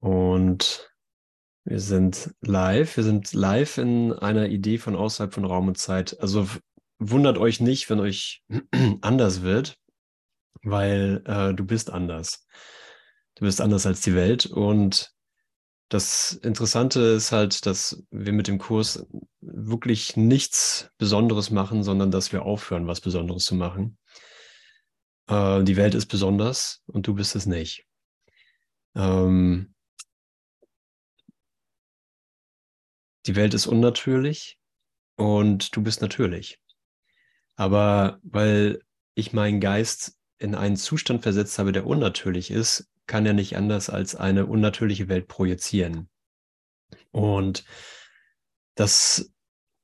Und wir sind live. Wir sind live in einer Idee von außerhalb von Raum und Zeit. Also wundert euch nicht, wenn euch anders wird, weil äh, du bist anders. Du bist anders als die Welt. Und das Interessante ist halt, dass wir mit dem Kurs wirklich nichts Besonderes machen, sondern dass wir aufhören, was Besonderes zu machen. Äh, die Welt ist besonders und du bist es nicht. Ähm, die Welt ist unnatürlich und du bist natürlich. Aber weil ich meinen Geist in einen Zustand versetzt habe, der unnatürlich ist, kann er nicht anders als eine unnatürliche Welt projizieren. Und das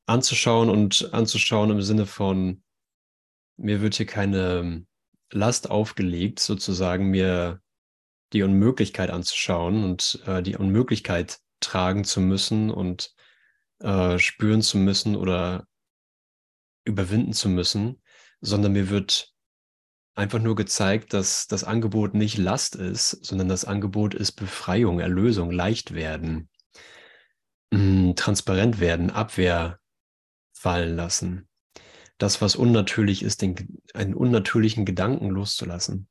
anzuschauen und anzuschauen im Sinne von, mir wird hier keine Last aufgelegt, sozusagen mir die Unmöglichkeit anzuschauen und äh, die Unmöglichkeit tragen zu müssen und äh, spüren zu müssen oder überwinden zu müssen, sondern mir wird einfach nur gezeigt, dass das Angebot nicht Last ist, sondern das Angebot ist Befreiung, Erlösung, leicht werden, mh, transparent werden, Abwehr fallen lassen. Das, was unnatürlich ist, den, einen unnatürlichen Gedanken loszulassen.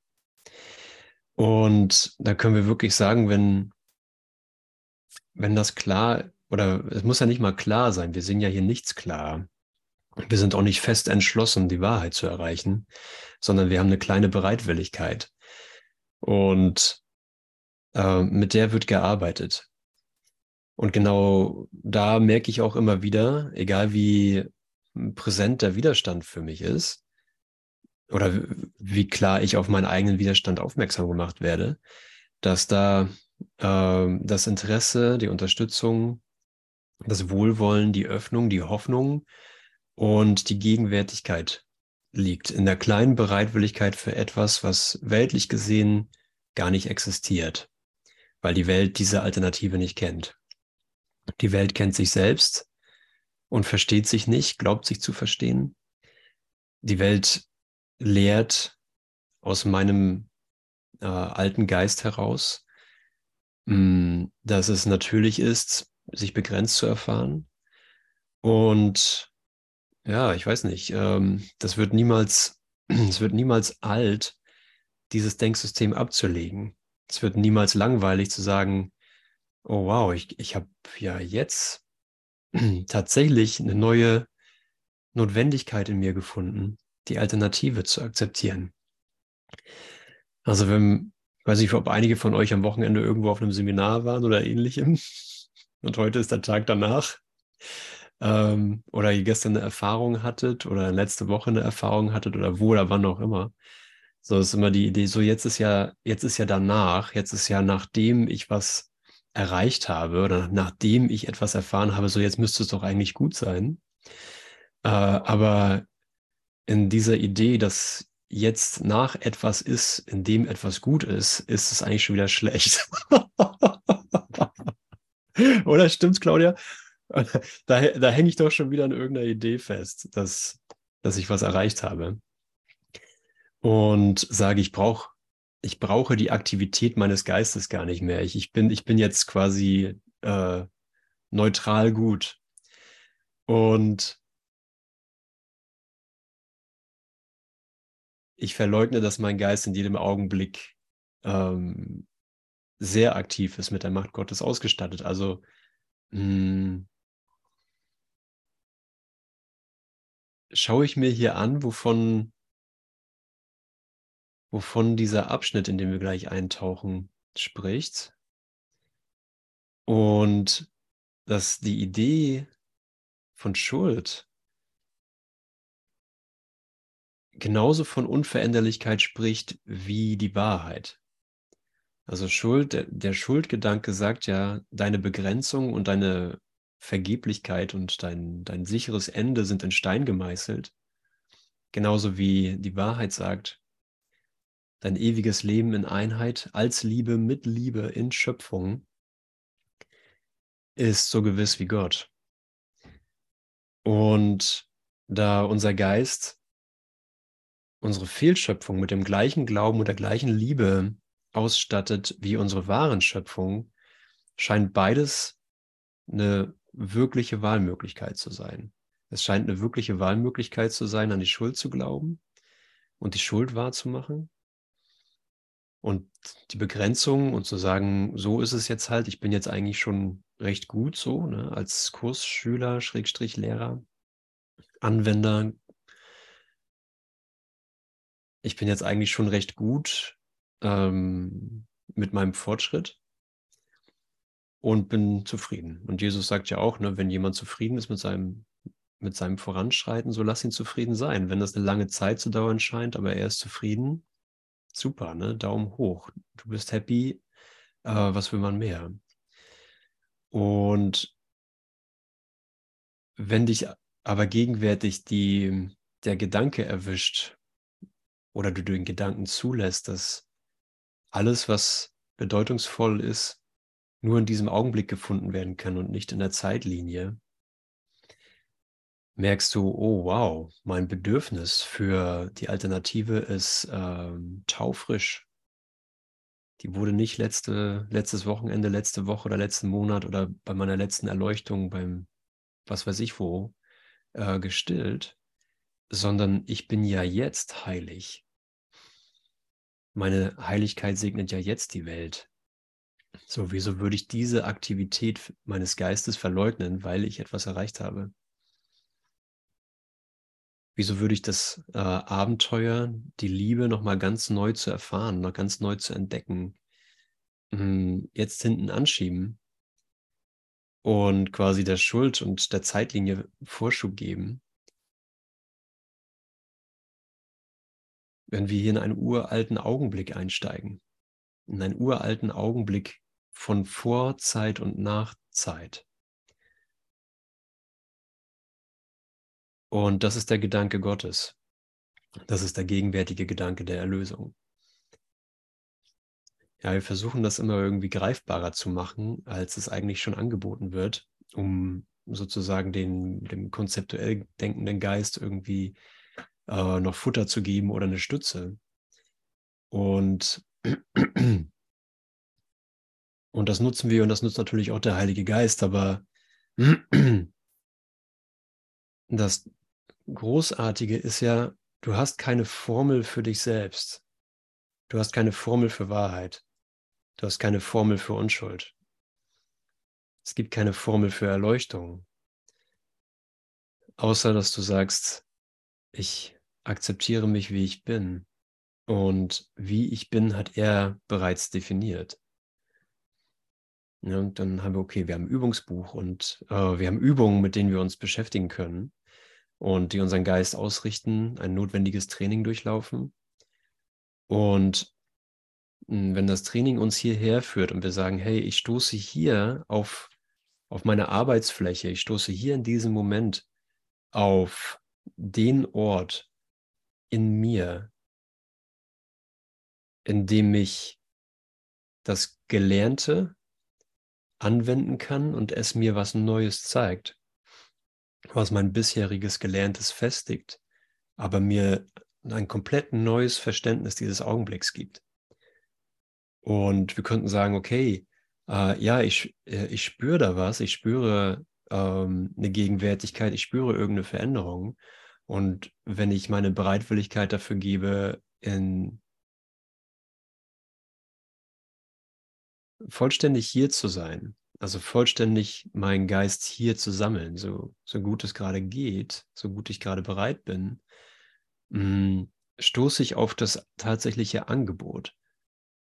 Und da können wir wirklich sagen, wenn, wenn das klar, oder es muss ja nicht mal klar sein, wir sehen ja hier nichts klar. Wir sind auch nicht fest entschlossen, die Wahrheit zu erreichen, sondern wir haben eine kleine Bereitwilligkeit. Und äh, mit der wird gearbeitet. Und genau da merke ich auch immer wieder, egal wie präsent der Widerstand für mich ist, oder wie klar ich auf meinen eigenen Widerstand aufmerksam gemacht werde, dass da äh, das Interesse, die Unterstützung, das Wohlwollen, die Öffnung, die Hoffnung und die Gegenwärtigkeit liegt in der kleinen Bereitwilligkeit für etwas, was weltlich gesehen gar nicht existiert, weil die Welt diese Alternative nicht kennt. Die Welt kennt sich selbst und versteht sich nicht, glaubt sich zu verstehen. Die Welt lehrt aus meinem äh, alten Geist heraus, mh, mm, dass es natürlich ist, sich begrenzt zu erfahren und ja, ich weiß nicht. Ähm, das wird niemals, es wird niemals alt, dieses Denksystem abzulegen. Es wird niemals langweilig zu sagen, oh wow, ich, ich habe ja jetzt tatsächlich eine neue Notwendigkeit in mir gefunden, die Alternative zu akzeptieren. Also wenn, weiß ich, ob einige von euch am Wochenende irgendwo auf einem Seminar waren oder ähnlichem und heute ist der Tag danach ähm, oder ihr gestern eine Erfahrung hattet oder letzte Woche eine Erfahrung hattet oder wo oder wann auch immer. So ist immer die Idee, so jetzt ist ja, jetzt ist ja danach, jetzt ist ja nachdem ich was erreicht habe oder nachdem ich etwas erfahren habe, so jetzt müsste es doch eigentlich gut sein. Äh, aber in dieser Idee, dass jetzt nach etwas ist, in dem etwas gut ist, ist es eigentlich schon wieder schlecht. Oder stimmt's, Claudia? da, da hänge ich doch schon wieder an irgendeiner Idee fest, dass, dass ich was erreicht habe. Und sage, ich brauche ich brauche die Aktivität meines Geistes gar nicht mehr. Ich, ich, bin, ich bin jetzt quasi äh, neutral gut. Und ich verleugne, dass mein Geist in jedem Augenblick ähm, sehr aktiv ist, mit der Macht Gottes ausgestattet. Also mh, hm, schaue ich mir hier an, wovon, wovon dieser Abschnitt, in dem wir gleich eintauchen, spricht. Und dass die Idee von Schuld genauso von Unveränderlichkeit spricht wie die Wahrheit. Also Schuld, der, der Schuldgedanke sagt ja, deine Begrenzung und deine Vergeblichkeit und dein, dein sicheres Ende sind in Stein gemeißelt. Genauso wie die Wahrheit sagt, dein ewiges Leben in Einheit als Liebe mit Liebe in Schöpfung ist so gewiss wie Gott. Und da unser Geist unsere Fehlschöpfung mit dem gleichen Glauben und der gleichen Liebe ausstattet wie unsere wahren Schöpfung, scheint beides eine wirkliche Wahlmöglichkeit zu sein. Es scheint eine wirkliche Wahlmöglichkeit zu sein, an die Schuld zu glauben und die Schuld wahrzumachen. Und die Begrenzung und zu sagen, so ist es jetzt halt, ich bin jetzt eigentlich schon recht gut so, ne, als Kursschüler, Schrägstrich Lehrer, Anwender. Ich bin jetzt eigentlich schon recht gut ähm, mit meinem Fortschritt und bin zufrieden. Und Jesus sagt ja auch, ne, wenn jemand zufrieden ist mit seinem, mit seinem Voranschreiten, so lass ihn zufrieden sein. Wenn das eine lange Zeit zu dauern scheint, aber er ist zufrieden, super, ne? Daumen hoch. Du bist happy, äh, was will man mehr? Und wenn dich aber gegenwärtig die, der Gedanke erwischt oder du den Gedanken zulässt, dass alles, was bedeutungsvoll ist, nur in diesem Augenblick gefunden werden kann und nicht in der Zeitlinie, merkst du, oh wow, mein Bedürfnis für die Alternative ist ähm, taufrisch. Die wurde nicht letzte, letztes Wochenende, letzte Woche oder letzten Monat oder bei meiner letzten Erleuchtung beim was weiß ich wo äh, gestillt, sondern ich bin ja jetzt heilig. Meine Heiligkeit segnet ja jetzt die Welt. So, wieso würde ich diese Aktivität meines Geistes verleugnen, weil ich etwas erreicht habe? Wieso würde ich das äh, Abenteuer, die Liebe nochmal ganz neu zu erfahren, noch ganz neu zu entdecken, hm, jetzt hinten anschieben und quasi der Schuld und der Zeitlinie Vorschub geben? Wenn wir hier in einen uralten Augenblick einsteigen, in einen uralten Augenblick von Vorzeit und Nachzeit. Und das ist der Gedanke Gottes. Das ist der gegenwärtige Gedanke der Erlösung. Ja, wir versuchen das immer irgendwie greifbarer zu machen, als es eigentlich schon angeboten wird, um sozusagen den, dem konzeptuell denkenden Geist irgendwie äh, noch Futter zu geben oder eine Stütze. Und, und das nutzen wir und das nutzt natürlich auch der Heilige Geist, aber das Großartige ist ja, du hast keine Formel für dich selbst. Du hast keine Formel für Wahrheit. Du hast keine Formel für Unschuld. Es gibt keine Formel für Erleuchtung. Außer dass du sagst, ich akzeptiere mich, wie ich bin. Und wie ich bin, hat er bereits definiert. Ja, und dann haben wir, okay, wir haben ein Übungsbuch und äh, wir haben Übungen, mit denen wir uns beschäftigen können und die unseren Geist ausrichten, ein notwendiges Training durchlaufen. Und hm, wenn das Training uns hierher führt und wir sagen, hey, ich stoße hier auf, auf meine Arbeitsfläche, ich stoße hier in diesem Moment auf den Ort in mir, in dem ich das Gelernte anwenden kann und es mir was Neues zeigt was mein bisheriges Gelerntes festigt, aber mir ein komplett neues Verständnis dieses Augenblicks gibt. Und wir könnten sagen, okay, äh, ja, ich, äh, ich spüre da was, ich spüre ähm, eine Gegenwärtigkeit, ich spüre irgendeine Veränderung. Und wenn ich meine Bereitwilligkeit dafür gebe, in vollständig hier zu sein, also vollständig meinen Geist hier zu sammeln, so, so gut es gerade geht, so gut ich gerade bereit bin, mm, stoße ich auf das tatsächliche Angebot.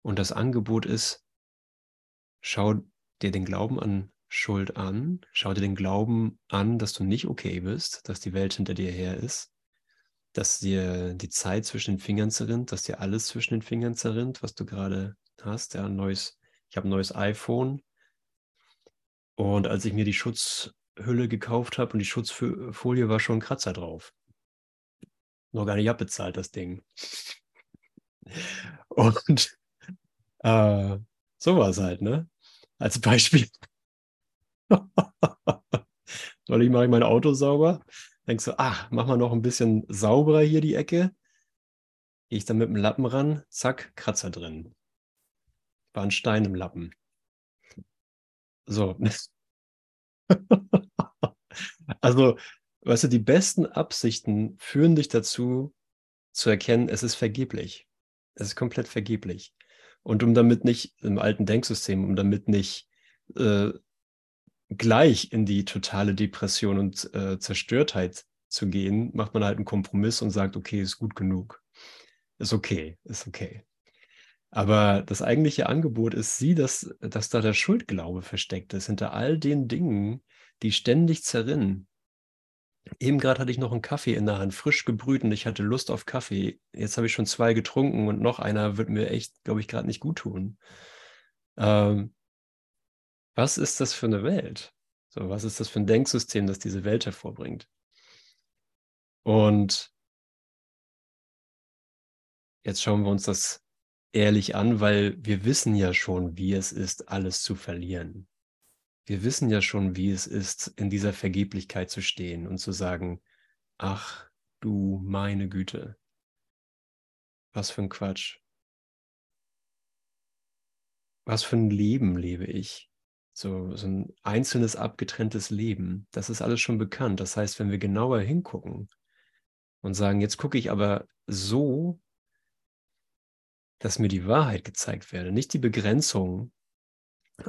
Und das Angebot ist, schau dir den Glauben an Schuld an, schau dir den Glauben an, dass du nicht okay bist, dass die Welt hinter dir her ist, dass dir die Zeit zwischen den Fingern zerrinnt, dass dir alles zwischen den Fingern zerrinnt, was du gerade hast. Ja, neues, ich habe ein neues iPhone, und als ich mir die Schutzhülle gekauft habe und die Schutzfolie war schon ein Kratzer drauf. Noch gar nicht abbezahlt, das Ding. Und äh, so war es halt, ne? Als Beispiel. Soll ich mache ich mein Auto sauber? Denkst du, ach, mach mal noch ein bisschen sauberer hier die Ecke. Gehe ich dann mit dem Lappen ran, zack, Kratzer drin. War ein Stein im Lappen. So. also, weißt du, die besten Absichten führen dich dazu, zu erkennen, es ist vergeblich. Es ist komplett vergeblich. Und um damit nicht im alten Denksystem, um damit nicht äh, gleich in die totale Depression und äh, Zerstörtheit zu gehen, macht man halt einen Kompromiss und sagt, okay, ist gut genug. Ist okay, ist okay. Aber das eigentliche Angebot ist sie, dass, dass da der Schuldglaube versteckt ist, hinter all den Dingen, die ständig zerrinnen. Eben gerade hatte ich noch einen Kaffee in der Hand, frisch gebrüht und ich hatte Lust auf Kaffee. Jetzt habe ich schon zwei getrunken und noch einer wird mir echt, glaube ich, gerade nicht gut tun. Ähm, was ist das für eine Welt? So, was ist das für ein Denksystem, das diese Welt hervorbringt? Und jetzt schauen wir uns das ehrlich an, weil wir wissen ja schon, wie es ist, alles zu verlieren. Wir wissen ja schon, wie es ist, in dieser Vergeblichkeit zu stehen und zu sagen, ach du meine Güte, was für ein Quatsch. Was für ein Leben lebe ich? So, so ein einzelnes, abgetrenntes Leben, das ist alles schon bekannt. Das heißt, wenn wir genauer hingucken und sagen, jetzt gucke ich aber so, dass mir die Wahrheit gezeigt werde, nicht die Begrenzung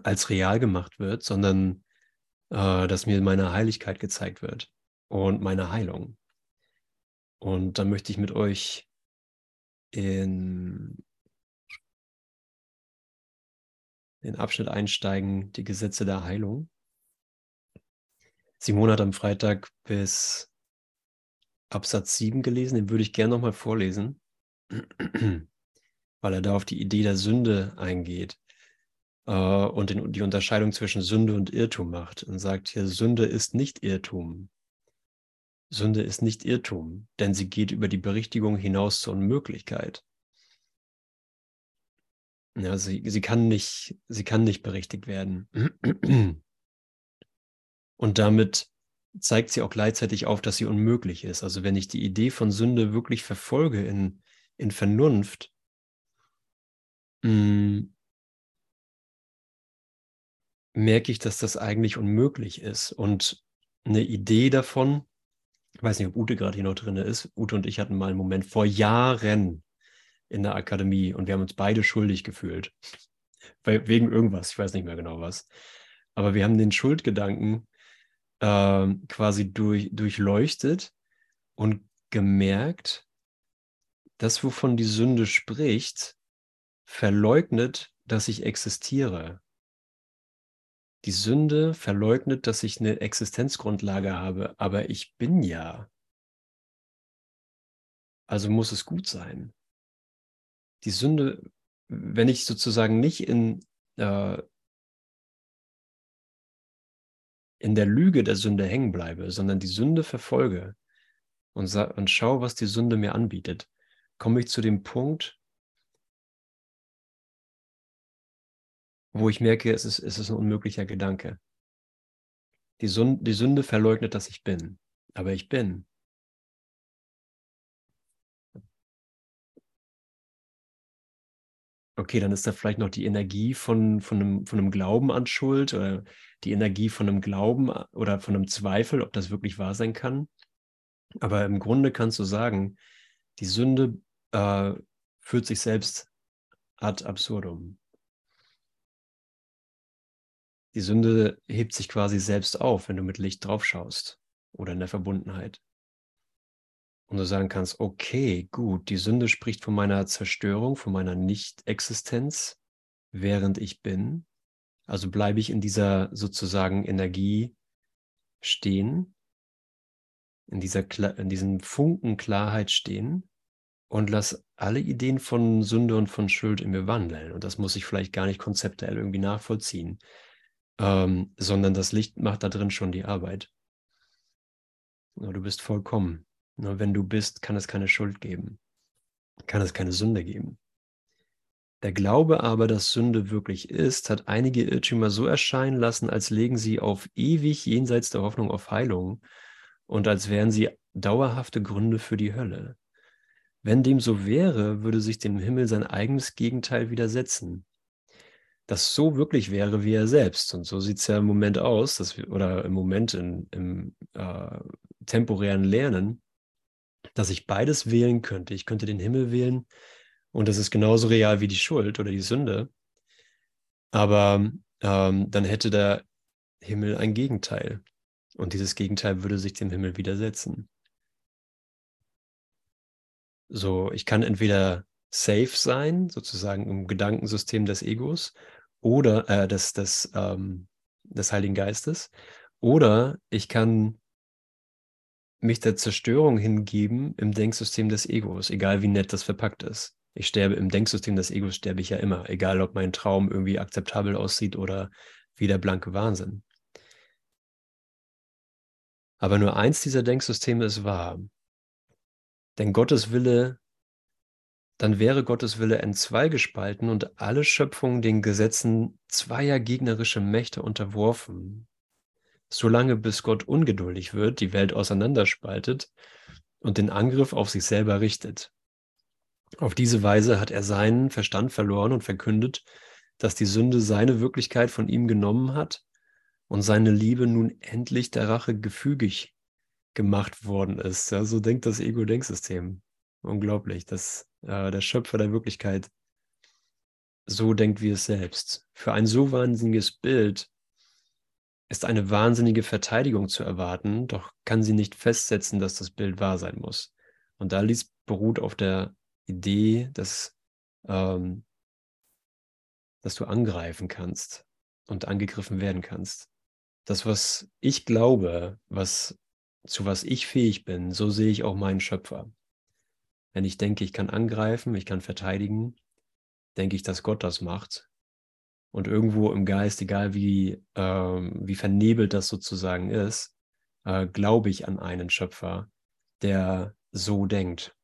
als real gemacht wird, sondern äh, dass mir meine Heiligkeit gezeigt wird und meine Heilung. Und dann möchte ich mit euch in den Abschnitt einsteigen, die Gesetze der Heilung. Simon hat am Freitag bis Absatz 7 gelesen, den würde ich gerne nochmal vorlesen, weil er da auf die Idee der Sünde eingeht äh, und den, die Unterscheidung zwischen Sünde und Irrtum macht und sagt hier, Sünde ist nicht Irrtum. Sünde ist nicht Irrtum, denn sie geht über die Berichtigung hinaus zur Unmöglichkeit. Ja, sie, sie, kann nicht, sie kann nicht berichtigt werden. Und damit zeigt sie auch gleichzeitig auf, dass sie unmöglich ist. Also wenn ich die Idee von Sünde wirklich verfolge in, in Vernunft, mm, merke ich, dass das eigentlich unmöglich ist. Und eine Idee davon, ich weiß nicht, ob Ute gerade hier noch drin ist, Ute und ich hatten mal einen Moment vor Jahren, in der Akademie und wir haben uns beide schuldig gefühlt. Weil, wegen irgendwas, ich weiß nicht mehr genau was. Aber wir haben den Schuldgedanken äh, quasi durch, durchleuchtet und gemerkt, das, wovon die Sünde spricht, verleugnet, dass ich existiere. Die Sünde verleugnet, dass ich eine Existenzgrundlage habe, aber ich bin ja. Also muss es gut sein die Sünde, wenn ich sozusagen nicht in, äh, in der Lüge der Sünde hängen bleibe, sondern die Sünde verfolge und, und schaue, was die Sünde mir anbietet, komme ich zu dem Punkt, wo ich merke, es ist, es ist ein unmöglicher Gedanke. Die, Sünde, die Sünde verleugnet, dass ich bin, aber ich bin. Okay, dann ist da vielleicht noch die Energie von, von, einem, von einem Glauben an Schuld oder die Energie von einem Glauben oder von einem Zweifel, ob das wirklich wahr sein kann. Aber im Grunde kannst du sagen, die Sünde äh, führt sich selbst ad absurdum. Die Sünde hebt sich quasi selbst auf, wenn du mit Licht drauf schaust oder in der Verbundenheit und du sagen kannst, okay, gut, die Sünde spricht von meiner Zerstörung, von meiner Nicht-Existenz, während ich bin. Also bleibe ich in dieser sozusagen Energie stehen, in, dieser, in diesem Funken Klarheit stehen und lass alle Ideen von Sünde und von Schuld in mir wandeln. Und das muss ich vielleicht gar nicht konzeptuell irgendwie nachvollziehen, ähm, sondern das Licht macht da drin schon die Arbeit. du bist vollkommen. Nur wenn du bist, kann es keine Schuld geben, kann es keine Sünde geben. Der Glaube aber, dass Sünde wirklich ist, hat einige Irrtümer so erscheinen lassen, als legen sie auf ewig jenseits der Hoffnung auf Heilung und als wären sie dauerhafte Gründe für die Hölle. Wenn dem so wäre, würde sich dem Himmel sein eigenes Gegenteil widersetzen. das so wirklich wäre wie er selbst. Und so sieht es ja im Moment aus, dass wir, oder im Moment in, im äh, temporären Lernen, dass ich beides wählen könnte. Ich könnte den Himmel wählen und das ist genauso real wie die Schuld oder die Sünde. Aber ähm, dann hätte der Himmel ein Gegenteil. Und dieses Gegenteil würde sich dem Himmel widersetzen. So, ich kann entweder safe sein, sozusagen im Gedankensystem des Egos oder äh, des, des, ähm, des Heiligen Geistes, oder ich kann mich der Zerstörung hingeben im Denksystem des Egos, egal wie nett das verpackt ist. Ich sterbe im Denksystem des Egos, sterbe ich ja immer, egal ob mein Traum irgendwie akzeptabel aussieht oder wie der blanke Wahnsinn. Aber nur eins dieser Denksysteme ist wahr. Denn Gottes Wille, dann wäre Gottes Wille entzweigespalten und alle Schöpfung den Gesetzen zweier gegnerischer Mächte unterworfen, solange bis Gott ungeduldig wird, die Welt auseinanderspaltet und den Angriff auf sich selber richtet. Auf diese Weise hat er seinen Verstand verloren und verkündet, dass die Sünde seine Wirklichkeit von ihm genommen hat und seine Liebe nun endlich der Rache gefügig gemacht worden ist. Ja, so denkt das Ego-Denksystem. Unglaublich, dass äh, der Schöpfer der Wirklichkeit so denkt wie es selbst. Für ein so wahnsinniges Bild ist eine wahnsinnige Verteidigung zu erwarten, doch kann sie nicht festsetzen, dass das Bild wahr sein muss. Und da lies beruht auf der Idee, dass, ähm, dass du angreifen kannst und angegriffen werden kannst. Das, was ich glaube, was, zu was ich fähig bin, so sehe ich auch meinen Schöpfer. Wenn ich denke, ich kann angreifen, ich kann verteidigen, denke ich, dass Gott das macht und irgendwo im Geist, egal wie, äh, wie vernebelt das sozusagen ist, äh, glaube ich an einen Schöpfer, der so denkt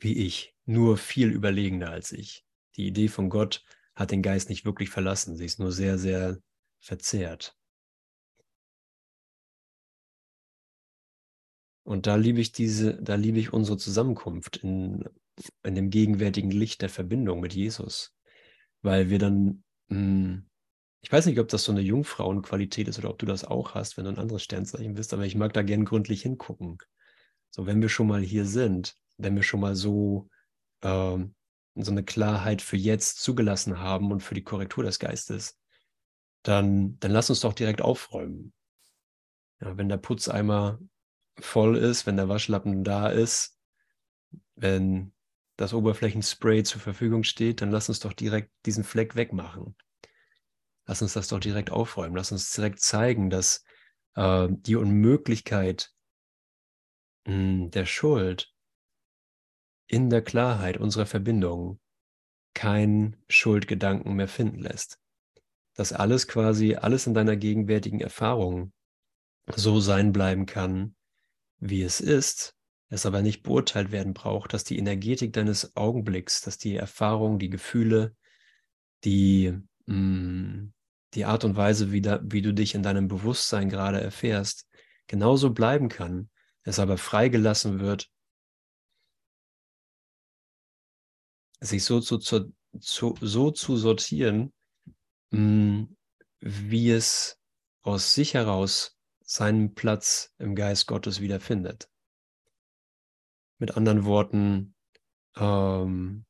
wie ich, nur viel überlegener als ich. Die Idee von Gott hat den Geist nicht wirklich verlassen, sie ist nur sehr, sehr verzerrt. Und da liebe ich diese, da liebe ich unsere Zusammenkunft in, in dem gegenwärtigen Licht der Verbindung mit Jesus. Weil wir dann ich weiß nicht, ob das so eine Jungfrauenqualität ist oder ob du das auch hast, wenn du ein anderes Sternzeichen bist, aber ich mag da gern gründlich hingucken. So, wenn wir schon mal hier sind, wenn wir schon mal so, ähm, so eine Klarheit für jetzt zugelassen haben und für die Korrektur des Geistes, dann, dann lass uns doch direkt aufräumen. Ja, wenn der Putzeimer voll ist, wenn der Waschlappen da ist, wenn das Oberflächenspray zur Verfügung steht, dann lass uns doch direkt diesen Fleck wegmachen. Lass uns das doch direkt aufräumen. Lass uns direkt zeigen, dass äh, die Unmöglichkeit mh, hm, der Schuld in der Klarheit unserer Verbindung kein Schuldgedanken mehr finden lässt. Dass alles quasi, alles in deiner gegenwärtigen Erfahrung so sein bleiben kann, wie es ist, es aber nicht beurteilt werden braucht, dass die Energetik deines Augenblicks, dass die Erfahrung, die Gefühle, die, mm, die Art und Weise, wie, da, wie du dich in deinem Bewusstsein gerade erfährst, genauso bleiben kann, es aber freigelassen wird, sich so zu, zu, zu so zu sortieren, mm, wie es aus sich heraus seinen Platz im Geist Gottes wiederfindet. Mit anderen Worten, ähm,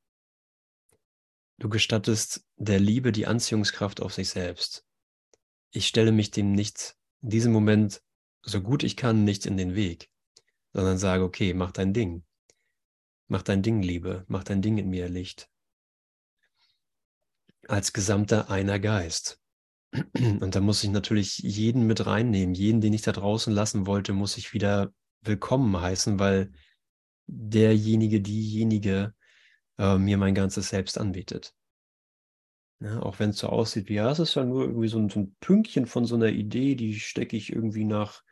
du gestattest der Liebe die Anziehungskraft auf sich selbst. Ich stelle mich dem nicht in diesem Moment, so gut ich kann, nicht in den Weg, sondern sage, okay, mach dein Ding. Mach dein Ding, Liebe, mach dein Ding in mir, Licht. Als gesamter einer Geist. Und da muss ich natürlich jeden mit reinnehmen. Jeden, den ich da draußen lassen wollte, muss ich wieder willkommen heißen, weil derjenige, diejenige äh, mir mein ganzes Selbst anbietet. Ja, auch wenn es so aussieht wie, ja, es ist ja nur irgendwie so ein, so ein Pünktchen von so einer Idee, die stecke ich irgendwie nach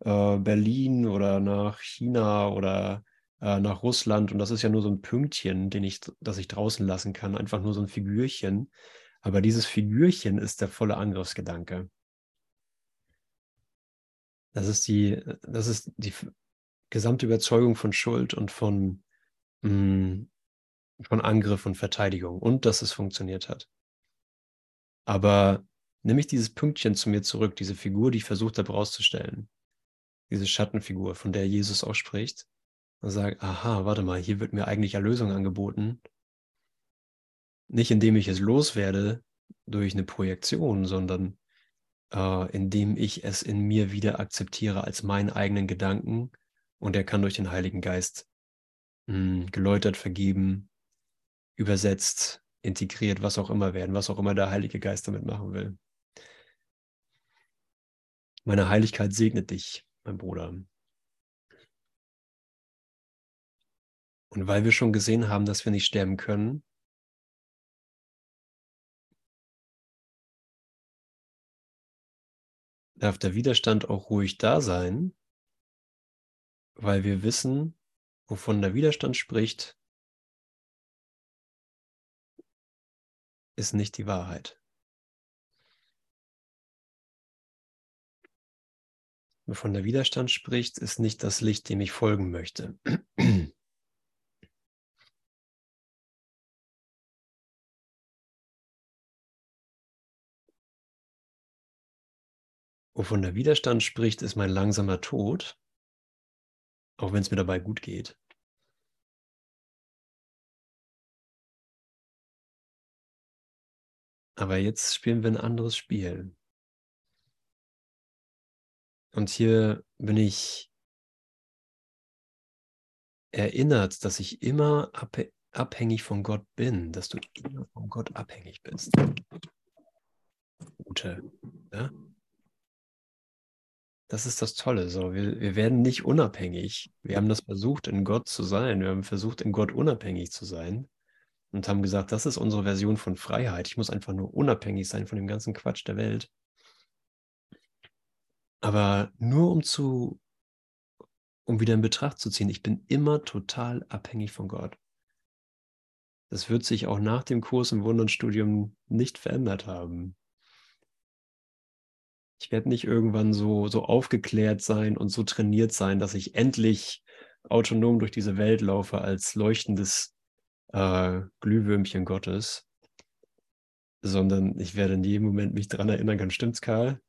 äh, Berlin oder nach China oder äh, nach Russland und das ist ja nur so ein Pünktchen, den ich, das ich draußen lassen kann, einfach nur so ein Figürchen. Aber dieses Figürchen ist der volle Angriffsgedanke. Das ist die, das ist die gesamte Überzeugung von Schuld und von, mh, mm, von Angriff und Verteidigung und dass es funktioniert hat. Aber nehme ich dieses Pünktchen zu mir zurück, diese Figur, die ich versucht habe rauszustellen, diese Schattenfigur, von der Jesus auch spricht, und sage, aha, warte mal, hier wird mir eigentlich Erlösung angeboten. Nicht indem ich es loswerde durch eine Projektion, sondern äh, indem ich es in mir wieder akzeptiere als meinen eigenen Gedanken und er kann durch den Heiligen Geist mh, hm, geläutert, vergeben, übersetzt, integriert, was auch immer werden, was auch immer der Heilige Geist damit machen will. Meine Heiligkeit segnet dich, mein Bruder. Und weil wir schon gesehen haben, dass wir nicht sterben können, darf der Widerstand auch ruhig da sein, weil wir wissen, wovon der Widerstand spricht, ist nicht die Wahrheit. Wovon der Widerstand spricht, ist nicht das Licht, dem ich folgen möchte. Wovon der Widerstand spricht, ist mein langsamer Tod, auch wenn es mir dabei gut geht. Aber jetzt spielen wir ein anderes Spiel. Und hier bin ich erinnert, dass ich immer abhängig von Gott bin, dass du immer von Gott abhängig bist. Gute. Ja? Das ist das Tolle. So, wir, wir werden nicht unabhängig. Wir haben das versucht, in Gott zu sein. Wir haben versucht, in Gott unabhängig zu sein und haben gesagt, das ist unsere Version von Freiheit. Ich muss einfach nur unabhängig sein von dem ganzen Quatsch der Welt. Aber nur um zu, um wieder in Betracht zu ziehen, ich bin immer total abhängig von Gott. Das wird sich auch nach dem Kurs im Wundernstudium nicht verändert haben. Ich werde nicht irgendwann so, so aufgeklärt sein und so trainiert sein, dass ich endlich autonom durch diese Welt laufe als leuchtendes äh, Glühwürmchen Gottes, sondern ich werde in jedem Moment mich daran erinnern können, stimmt's, Karl?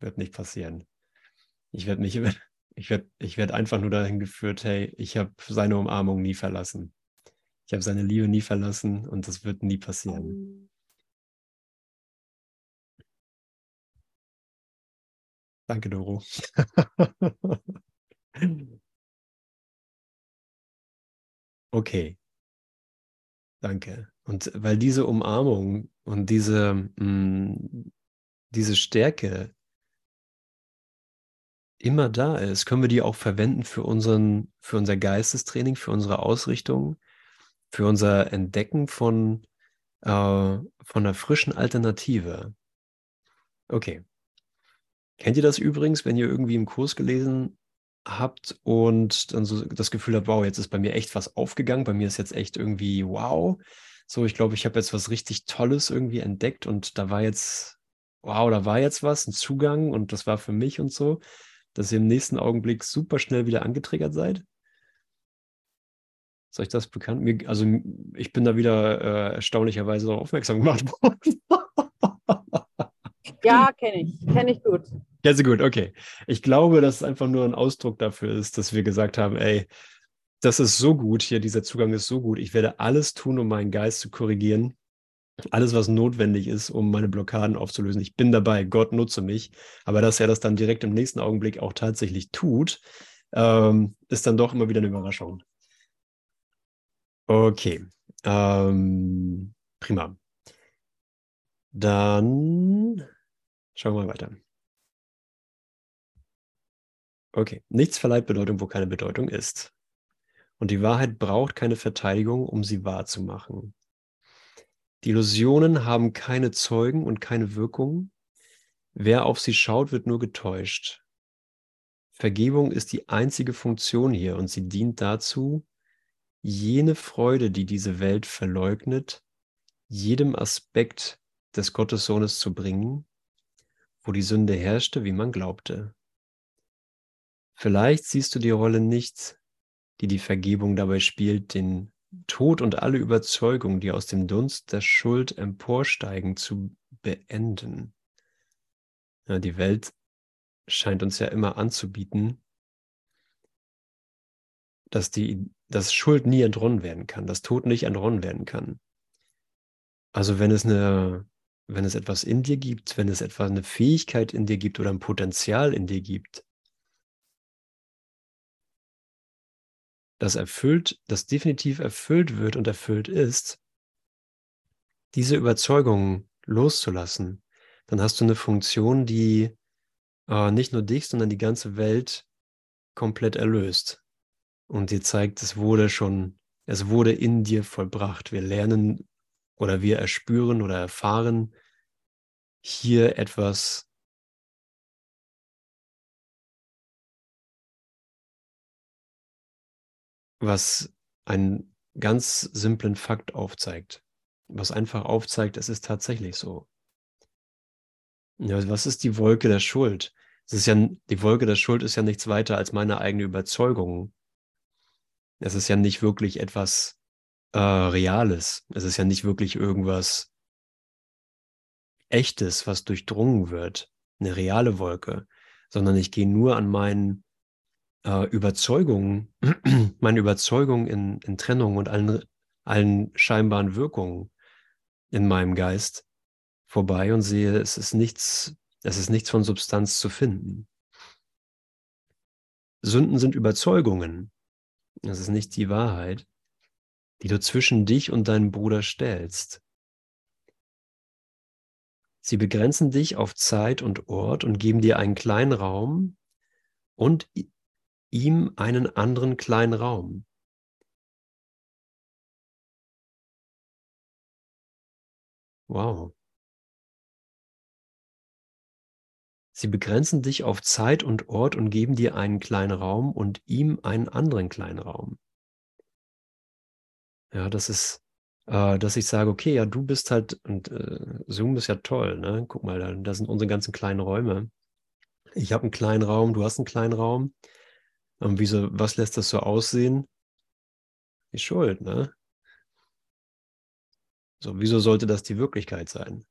Wird nicht passieren. Ich werde mich, ich werde, ich werde einfach nur dahin geführt, hey, ich habe seine Umarmung nie verlassen. Ich habe seine Liebe nie verlassen und das wird nie passieren. Danke, Doro. okay. Danke. Und weil diese Umarmung und diese, mh, mm, diese Stärke immer da ist, können wir die auch verwenden für, unseren, für unser Geistestraining, für unsere Ausrichtung, für unser Entdecken von, äh, von einer frischen Alternative. Okay. Kennt ihr das übrigens, wenn ihr irgendwie im Kurs gelesen habt und dann so das Gefühl habt, wow, jetzt ist bei mir echt was aufgegangen, bei mir ist jetzt echt irgendwie wow. So, ich glaube, ich habe jetzt was richtig Tolles irgendwie entdeckt und da war jetzt, wow, da war jetzt was, ein Zugang und das war für mich und so, dass ihr im nächsten Augenblick super schnell wieder angetriggert seid. Ist euch das bekannt? Mir, also ich bin da wieder äh, erstaunlicherweise darauf aufmerksam gemacht worden. Ja, kenne ich. Kenne ich gut. Ja, sehr gut, okay. Ich glaube, dass es einfach nur ein Ausdruck dafür ist, dass wir gesagt haben, ey, das ist so gut hier, dieser Zugang ist so gut. Ich werde alles tun, um meinen Geist zu korrigieren. Alles, was notwendig ist, um meine Blockaden aufzulösen. Ich bin dabei, Gott nutze mich. Aber dass er das dann direkt im nächsten Augenblick auch tatsächlich tut, ähm, ist dann doch immer wieder eine Überraschung. Okay. Ähm, prima. Dann Schauen wir mal weiter. Okay, nichts verleiht Bedeutung, wo keine Bedeutung ist. Und die Wahrheit braucht keine Verteidigung, um sie wahrzumachen. Die Illusionen haben keine Zeugen und keine Wirkung. Wer auf sie schaut, wird nur getäuscht. Vergebung ist die einzige Funktion hier und sie dient dazu, jene Freude, die diese Welt verleugnet, jedem Aspekt des Gottessohnes zu bringen, wo die Sünde herrschte, wie man glaubte. Vielleicht siehst du die Rolle nicht, die die Vergebung dabei spielt, den Tod und alle Überzeugungen, die aus dem Dunst der Schuld emporsteigen, zu beenden. Ja, die Welt scheint uns ja immer anzubieten, dass, die, dass Schuld nie entronnen werden kann, dass Tod nicht entronnen werden kann. Also wenn es eine, wenn es etwas in dir gibt, wenn es etwa eine Fähigkeit in dir gibt oder ein Potenzial in dir gibt, das erfüllt, das definitiv erfüllt wird und erfüllt ist, diese Überzeugung loszulassen, dann hast du eine Funktion, die äh, nicht nur dich, sondern die ganze Welt komplett erlöst und dir zeigt, es wurde schon, es wurde in dir vollbracht. Wir lernen oder wir erspüren oder erfahren hier etwas was einen ganz simplen Fakt aufzeigt. Was einfach aufzeigt, es ist tatsächlich so. Ja, was ist die Wolke der Schuld? Es ist ja, die Wolke der Schuld ist ja nichts weiter als meine eigene Überzeugung. Es ist ja nicht wirklich etwas äh, Reales. Es ist ja nicht wirklich irgendwas Echtes, was durchdrungen wird. Eine reale Wolke. Sondern ich gehe nur an meinen äh, Überzeugungen, meine Überzeugung in, in Trennung und allen, allen scheinbaren Wirkungen in meinem Geist vorbei und sehe, es ist nichts, es ist nichts von Substanz zu finden. Sünden sind Überzeugungen. Das ist nicht die Wahrheit, die du zwischen dich und deinen Bruder stellst. Sie begrenzen dich auf Zeit und Ort und geben dir einen kleinen Raum und ihm einen anderen kleinen Raum. Wow. Sie begrenzen dich auf Zeit und Ort und geben dir einen kleinen Raum und ihm einen anderen kleinen Raum. Ja, das ist, äh, dass ich sage, okay, ja, du bist halt, und äh, Zoom ist ja toll, ne? Guck mal, da, da sind unsere ganzen kleinen Räume. Ich habe einen kleinen Raum, du hast einen kleinen Raum. Und wieso, was lässt das so aussehen? Die Schuld, ne? So, wieso sollte das die Wirklichkeit sein?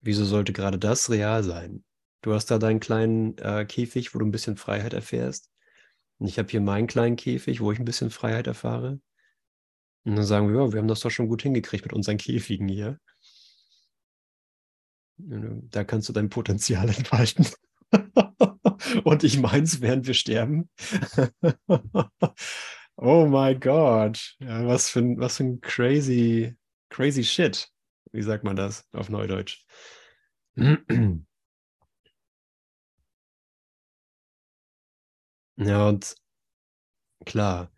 Wieso sollte gerade das real sein? Du hast da deinen kleinen äh, Käfig, wo du ein bisschen Freiheit erfährst. Und ich habe hier meinen kleinen Käfig, wo ich ein bisschen Freiheit erfahre. Und dann sagen wir, ja, wir haben das doch schon gut hingekriegt mit unseren Käfigen hier. Da kannst du dein Potenzial entfalten. Und ich meins, während wir sterben. oh mein Gott. Ja, was für ein, was für ein crazy, crazy shit. Wie sagt man das auf Neudeutsch? ja, und klar,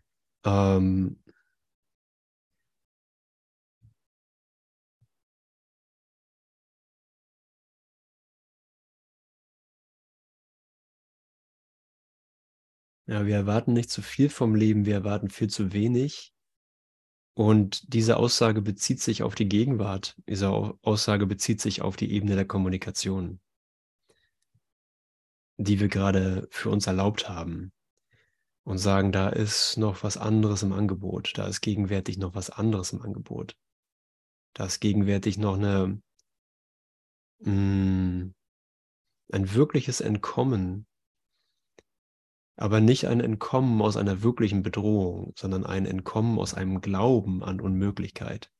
ähm, Ja, wir erwarten nicht zu viel vom Leben, wir erwarten viel zu wenig. Und diese Aussage bezieht sich auf die Gegenwart. Diese Aussage bezieht sich auf die Ebene der Kommunikation, die wir gerade für uns erlaubt haben. Und sagen, da ist noch was anderes im Angebot. Da ist gegenwärtig noch was anderes im Angebot. Da ist gegenwärtig noch eine, mh, mm, ein wirkliches Entkommen aber nicht ein Entkommen aus einer wirklichen Bedrohung, sondern ein Entkommen aus einem Glauben an Unmöglichkeit.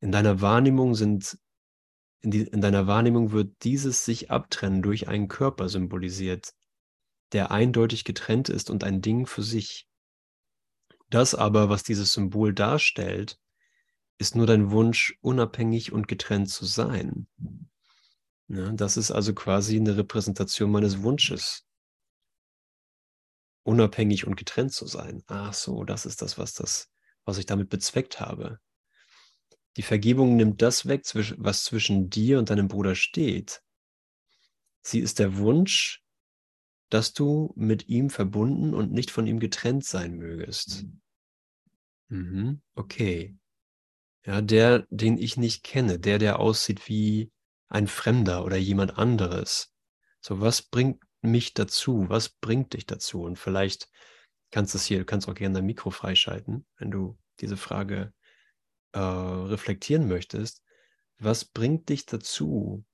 In deiner Wahrnehmung sind, in, die, in deiner Wahrnehmung wird dieses sich abtrennen durch einen Körper symbolisiert, der eindeutig getrennt ist und ein Ding für sich. Das aber, was dieses Symbol darstellt, ist nur dein Wunsch, unabhängig und getrennt zu sein. Ja, das ist also quasi eine Repräsentation meines Wunsches, unabhängig und getrennt zu sein. Ach so, das ist das, was das, was ich damit bezweckt habe. Die Vergebung nimmt das weg, was zwischen dir und deinem Bruder steht. Sie ist der Wunsch, dass du mit ihm verbunden und nicht von ihm getrennt sein mögest. Mhm, okay. Ja, der, den ich nicht kenne, der, der aussieht wie ein Fremder oder jemand anderes. So, was bringt mich dazu? Was bringt dich dazu? Und vielleicht kannst du es hier, du kannst auch gerne dein Mikro freischalten, wenn du diese Frage äh, reflektieren möchtest. was bringt dich dazu,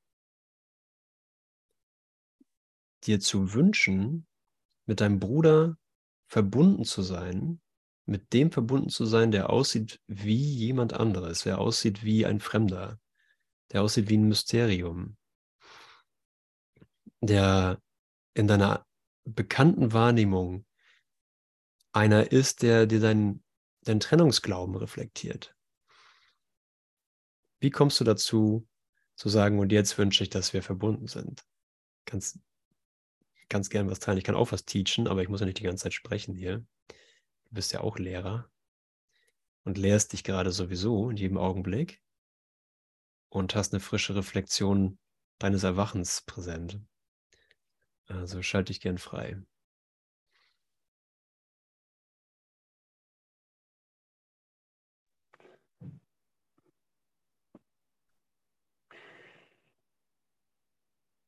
dir zu wünschen, mit deinem Bruder verbunden zu sein, mit dem verbunden zu sein, der aussieht wie jemand anderes, der aussieht wie ein Fremder, der aussieht wie ein Mysterium, der in deiner bekannten Wahrnehmung einer ist, der dir deinen dein Trennungsglauben reflektiert. Wie kommst du dazu, zu sagen, und jetzt wünsche ich, dass wir verbunden sind? Kannst ganz gern was teilen. Ich kann auch was teachen, aber ich muss ja nicht die ganze Zeit sprechen hier. Du bist ja auch Lehrer und lehrst dich gerade sowieso in jedem Augenblick und hast eine frische Reflexion deines Erwachens präsent. Also schalte dich gern frei.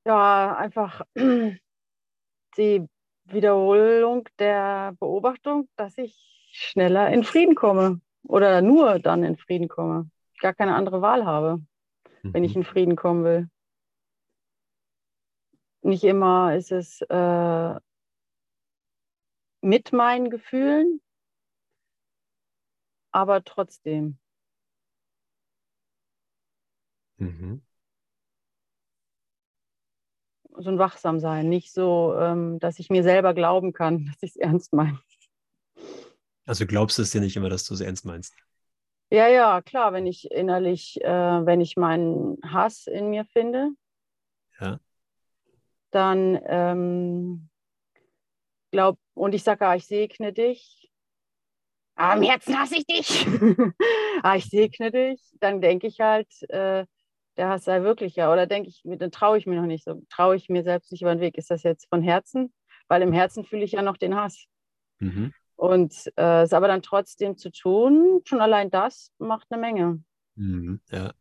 Ja, einfach die Wiederholung der Beobachtung, dass ich schneller in Frieden komme oder nur dann in Frieden komme. Gar keine andere Wahl habe, mhm. wenn ich mhm. in Frieden kommen will. Nicht immer ist es äh, mit meinen Gefühlen, aber trotzdem. Mhm so ein Wachsamsein, nicht so, ähm, dass ich mir selber glauben kann, dass ich es ernst meine. Also glaubst du es dir nicht immer, dass du es ernst meinst? Ja, ja, klar, wenn ich innerlich, äh, wenn ich meinen Hass in mir finde, ja. Dann ähm, glaub, und ich sage, ah, ich segne dich, aber im Herzen hasse ich dich, ah, ich segne dich, dann denke ich halt, äh, der Hass sei wirklicher. Oder denke ich, dann traue ich mir noch nicht so, traue ich mir selbst nicht über den Weg. Ist das jetzt von Herzen? Weil im Herzen fühle ich ja noch den Hass. Mhm. Und äh, es aber dann trotzdem zu tun, schon allein das macht eine Menge. Mhm, ja.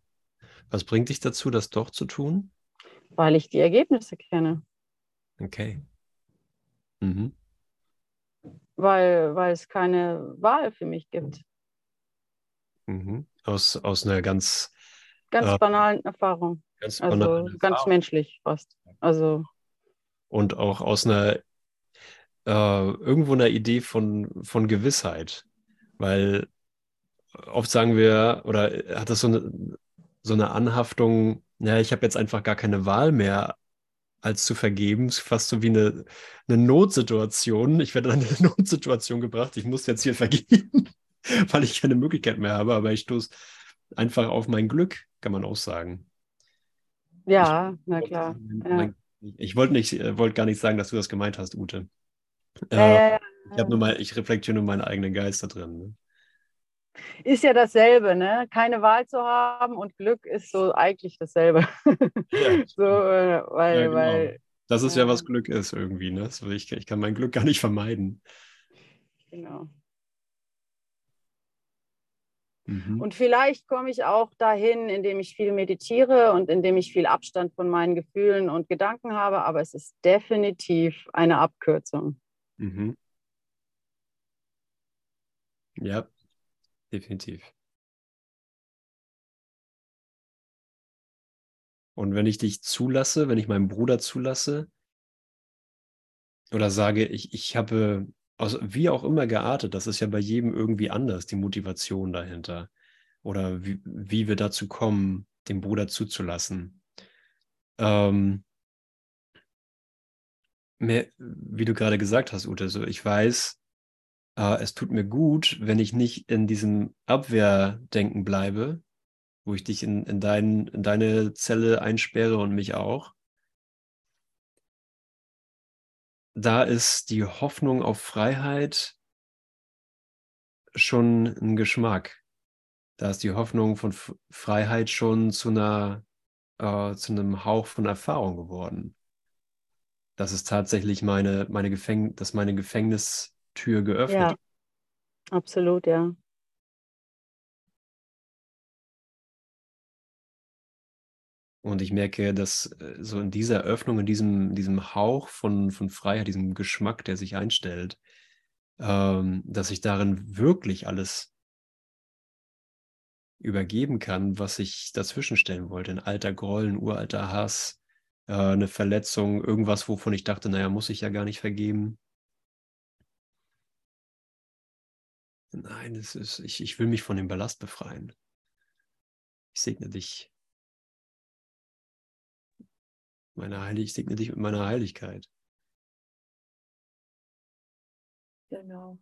Was bringt dich dazu, das doch zu tun? Weil ich die Ergebnisse kenne. Okay. Mhm. Weil, weil es keine Wahl für mich gibt. Mhm. Aus, aus einer ganz Ganz äh, banalen Erfahrung. Ganz also banale ganz Erfahrung. menschlich fast. Also. Und auch aus einer äh, irgendwo einer Idee von, von Gewissheit. Weil oft sagen wir, oder hat das so eine, so eine Anhaftung, ja, ich habe jetzt einfach gar keine Wahl mehr, als zu vergeben. Fast so wie eine, eine Notsituation. Ich werde in eine Notsituation gebracht, ich muss jetzt hier vergeben, weil ich keine Möglichkeit mehr habe, aber ich stoße einfach auf mein Glück, kann man auch sagen. Ja, ich, na klar. Mein, ja. ich wollte nicht, äh, wollte gar nicht sagen, dass du das gemeint hast, Ute. Äh, ja, ich habe nur mal, ich reflektiere nur meinen eigenen Geist da drin. Ne? Ist ja dasselbe, ne? Keine Wahl zu haben und Glück ist so eigentlich dasselbe. so, äh, weil, genau. weil, das ist ja, was Glück ist irgendwie, ne? Ich, ich kann mein Glück gar nicht vermeiden. Genau. Mhm. Und vielleicht komme ich auch dahin, indem ich viel meditiere und indem ich viel Abstand von meinen Gefühlen und Gedanken habe, aber es ist definitiv eine Abkürzung. Mhm. Ja, definitiv. Und wenn ich dich zulasse, wenn ich meinen Bruder zulasse oder sage, ich, ich habe aus, wie auch immer geartet, das ist ja bei jedem irgendwie anders, die Motivation dahinter. Oder wie, wie wir dazu kommen, den Bruder zuzulassen. Ähm, mehr, wie du gerade gesagt hast, Ute, so ich weiß, äh, es tut mir gut, wenn ich nicht in diesem Abwehrdenken bleibe, wo ich dich in, in, dein, in deine Zelle einsperre und mich auch, da ist die Hoffnung auf Freiheit schon ein Geschmack. Da ist die Hoffnung von Freiheit schon zu einer, äh, zu einem Hauch von Erfahrung geworden. Das ist tatsächlich meine, meine Gefäng dass meine Gefängnistür geöffnet. Ja, absolut, ja. Und ich merke, dass äh, so in dieser Öffnung, in diesem, diesem Hauch von, von Freiheit, diesem Geschmack, der sich einstellt, ähm, dass ich darin wirklich alles übergeben kann, was ich dazwischenstellen wollte. Ein alter Groll, ein uralter Hass, äh, eine Verletzung, irgendwas, wovon ich dachte, naja, muss ich ja gar nicht vergeben. Nein, es ist, ich, ich will mich von dem Ballast befreien. Ich segne dich. Meine Heilig, ich segne dich mit meiner Heiligkeit. Genau.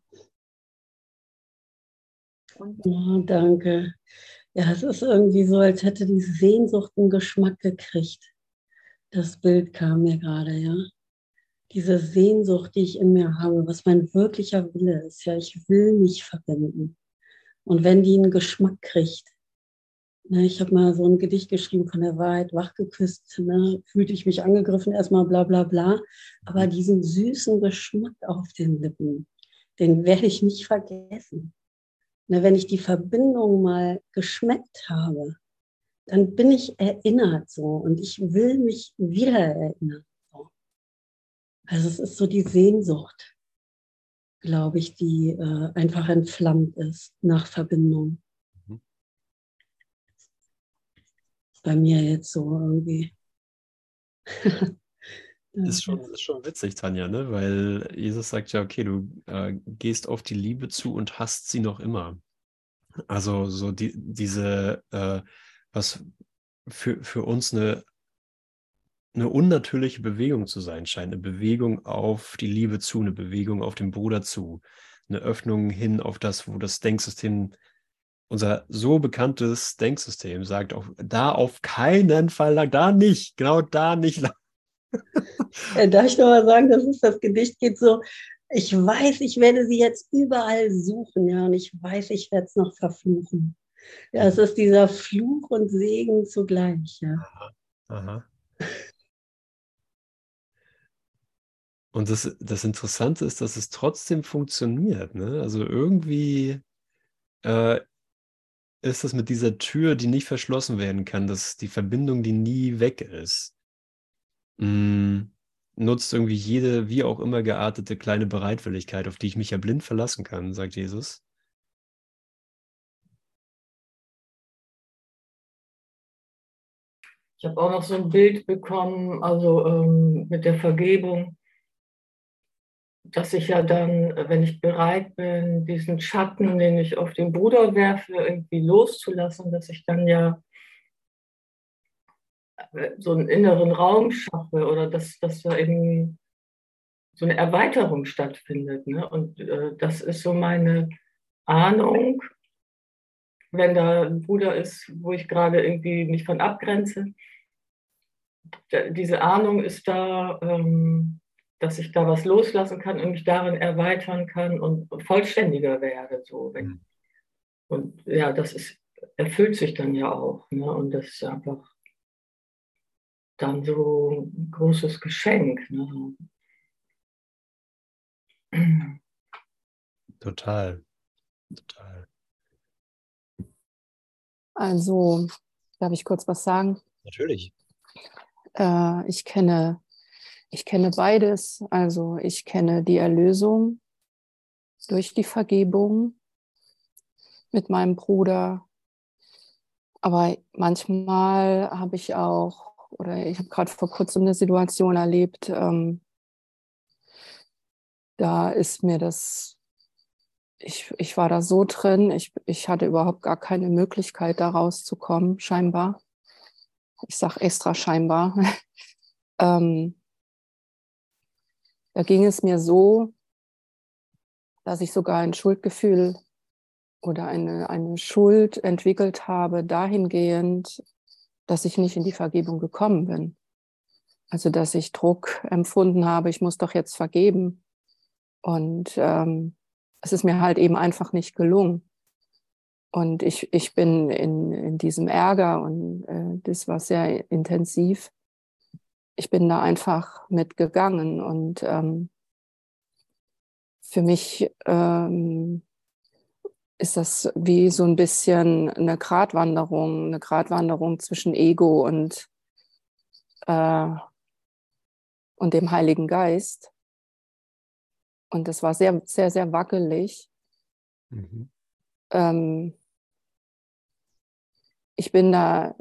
Und oh, danke. Ja, es ist irgendwie so, als hätte die Sehnsucht einen Geschmack gekriegt. Das Bild kam mir gerade, ja. Diese Sehnsucht, die ich in mir habe, was mein wirklicher Wille ist, ja, ich will mich verbinden. Und wenn die einen Geschmack kriegt, ne, ich habe mal so ein Gedicht geschrieben von der Wahrheit, wachgeküsst, ne, fühlte ich mich angegriffen, erstmal bla bla bla, aber diesen süßen Geschmack auf den Lippen, den werde ich nicht vergessen. Na, wenn ich die Verbindung mal geschmeckt habe, dann bin ich erinnert so und ich will mich wieder erinnern. So. Also es ist so die Sehnsucht, glaube ich, die äh, einfach entflammt ist nach Verbindung. Mhm. Bei mir jetzt so irgendwie. Das ist schon, ist schon witzig, Tanja, ne? weil Jesus sagt ja, okay, du äh, gehst auf die Liebe zu und hast sie noch immer. Also so die, diese, äh, was für, für uns eine, eine unnatürliche Bewegung zu sein scheint, eine Bewegung auf die Liebe zu, eine Bewegung auf den Bruder zu, eine Öffnung hin auf das, wo das Denksystem, unser so bekanntes Denksystem sagt, auch da auf keinen Fall, da nicht, genau da nicht lang äh, darf ich noch mal sagen, das ist das Gedicht geht so, ich weiß, ich werde sie jetzt überall suchen, ja, und ich weiß, ich werde es noch verfluchen. Ja, es ist dieser Fluch und Segen zugleich, ja. Aha. Und das, das Interessante ist, dass es trotzdem funktioniert. Ne? Also irgendwie äh, ist das mit dieser Tür, die nicht verschlossen werden kann, dass die Verbindung, die nie weg ist mh, mm, nutzt irgendwie jede, wie auch immer geartete kleine Bereitwilligkeit, auf die ich mich ja blind verlassen kann, sagt Jesus. Ich habe auch noch so ein Bild bekommen, also ähm, mit der Vergebung, dass ich ja dann, wenn ich bereit bin, diesen Schatten, den ich auf den Bruder werfe, irgendwie loszulassen, dass ich dann ja so einen inneren Raum schaffe oder dass, dass da eben so eine Erweiterung stattfindet. Ne? Und äh, das ist so meine Ahnung, wenn da ein Bruder ist, wo ich gerade irgendwie mich von abgrenze. Diese Ahnung ist da, ähm, dass ich da was loslassen kann und mich darin erweitern kann und vollständiger werde. So. Mhm. Und ja, das ist, erfüllt sich dann ja auch. Ne? Und das ist einfach dann so ein großes Geschenk. Ne? Total. Total. Also, darf ich kurz was sagen? Natürlich. Äh, ich kenne, ich kenne beides. Also ich kenne die Erlösung durch die Vergebung mit meinem Bruder. Aber manchmal habe ich auch oder ich habe gerade vor kurzem eine Situation erlebt, ähm, da ist mir das, ich, ich war da so drin, ich, ich hatte überhaupt gar keine Möglichkeit, da rauszukommen, scheinbar. Ich sage extra scheinbar. ähm, da ging es mir so, dass ich sogar ein Schuldgefühl oder eine, eine Schuld entwickelt habe, dahingehend, dass ich nicht in die Vergebung gekommen bin. Also dass ich Druck empfunden habe, ich muss doch jetzt vergeben. Und ähm, es ist mir halt eben einfach nicht gelungen. Und ich, ich bin in, in diesem Ärger und äh, das war sehr intensiv. Ich bin da einfach mitgegangen und ähm, für mich ähm, ist das wie so ein bisschen eine Gratwanderung, eine Gratwanderung zwischen Ego und, äh, und dem Heiligen Geist. Und das war sehr, sehr, sehr wackelig. Mhm. Ähm, ich bin da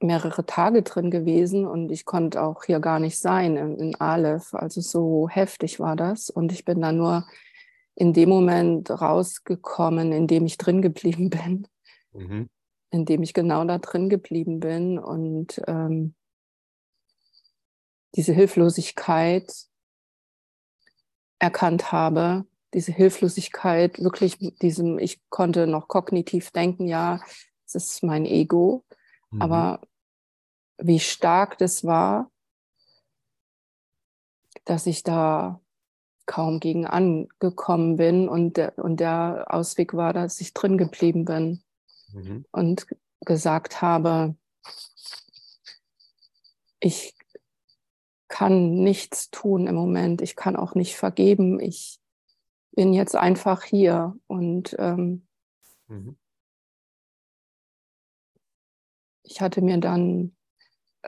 mehrere Tage drin gewesen und ich konnte auch hier gar nicht sein in, in Aleph. Also so heftig war das. Und ich bin da nur in dem Moment rausgekommen, in dem ich drin geblieben bin. Mhm. In dem ich genau da drin geblieben bin und ähm, diese Hilflosigkeit erkannt habe, diese Hilflosigkeit, wirklich diesem, ich konnte noch kognitiv denken, ja, es ist mein Ego, mhm. aber wie stark das war, dass ich da kaum gegen angekommen bin und der, und der Ausweg war, dass ich drin geblieben bin mhm. und gesagt habe, ich kann nichts tun im Moment, ich kann auch nicht vergeben, ich bin jetzt einfach hier und ähm, mhm. ich hatte mir dann,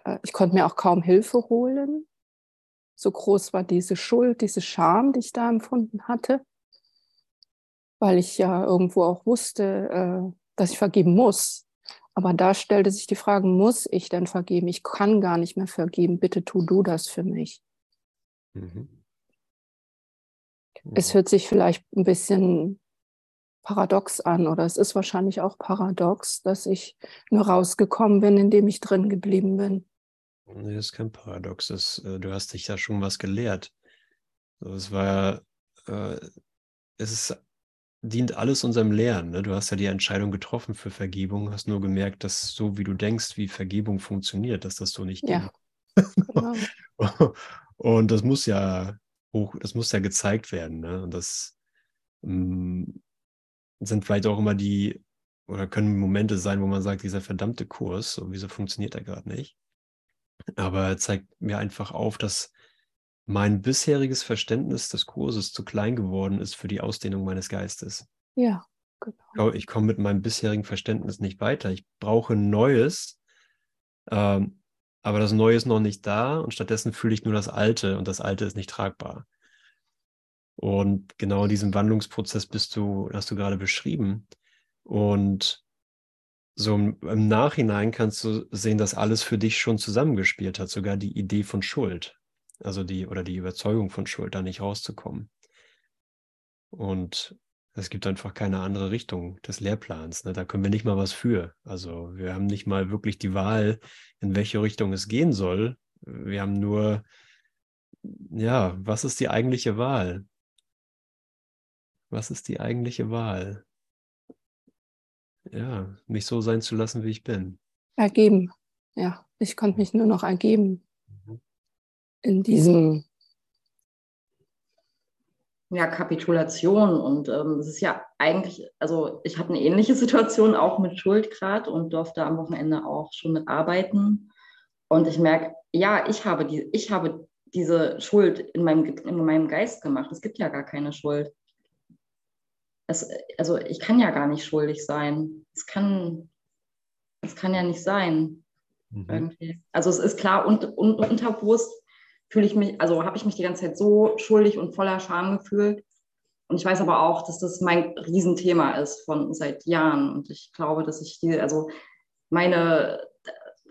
äh, ich konnte mir auch kaum Hilfe holen. So groß war diese Schuld, diese Scham, die ich da empfunden hatte, weil ich ja irgendwo auch wusste, äh, dass ich vergeben muss. Aber da stellte sich die Frage, muss ich denn vergeben? Ich kann gar nicht mehr vergeben. Bitte tu du das für mich. Mhm. Es hört sich vielleicht ein bisschen paradox an oder es ist wahrscheinlich auch paradox, dass ich nur rausgekommen bin, indem ich drin geblieben bin. Nee, das ist kein Paradox. Das, äh, du hast dich ja schon was gelehrt. Es war, äh, es ist, dient alles unserem Lernen. Ne? Du hast ja die Entscheidung getroffen für Vergebung, hast nur gemerkt, dass so wie du denkst, wie Vergebung funktioniert, dass das so nicht ja. Genau. Und das muss ja hoch, das muss ja gezeigt werden. Ne? Und das mh, mm, sind vielleicht auch immer die, oder können Momente sein, wo man sagt, dieser verdammte Kurs, so wieso funktioniert er gerade nicht? Aber er zeigt mir einfach auf, dass mein bisheriges Verständnis des Kurses zu klein geworden ist für die Ausdehnung meines Geistes. Ja, genau. Ich komme mit meinem bisherigen Verständnis nicht weiter. Ich brauche Neues, ähm, aber das Neue ist noch nicht da und stattdessen fühle ich nur das Alte und das Alte ist nicht tragbar. Und genau diesen Wandlungsprozess bist du, hast du gerade beschrieben. Und so im Nachhinein kannst du sehen, dass alles für dich schon zusammengespielt hat, sogar die Idee von Schuld, also die oder die Überzeugung von Schuld, da nicht rauszukommen. Und es gibt einfach keine andere Richtung des Lehrplans. Ne? Da können wir nicht mal was für. Also wir haben nicht mal wirklich die Wahl, in welche Richtung es gehen soll. Wir haben nur, ja, was ist die eigentliche Wahl? Was ist die eigentliche Wahl? Ja, mich so sein zu lassen, wie ich bin. Ergeben. Ja, ich konnte mich nur noch ergeben. Mhm. In diesem ja, Kapitulation. Und ähm, es ist ja eigentlich, also ich hatte eine ähnliche Situation auch mit Schuldgrad und durfte am Wochenende auch schon mit arbeiten. Und ich merke, ja, ich habe, die, ich habe diese Schuld in meinem, in meinem Geist gemacht. Es gibt ja gar keine Schuld. Es, also ich kann ja gar nicht schuldig sein. Es kann, es kann ja nicht sein. Mhm. Also es ist klar und, und unterbewusst fühle ich mich, also habe ich mich die ganze Zeit so schuldig und voller Scham gefühlt. Und ich weiß aber auch, dass das mein Riesenthema ist von seit Jahren. Und ich glaube, dass ich die, also meine,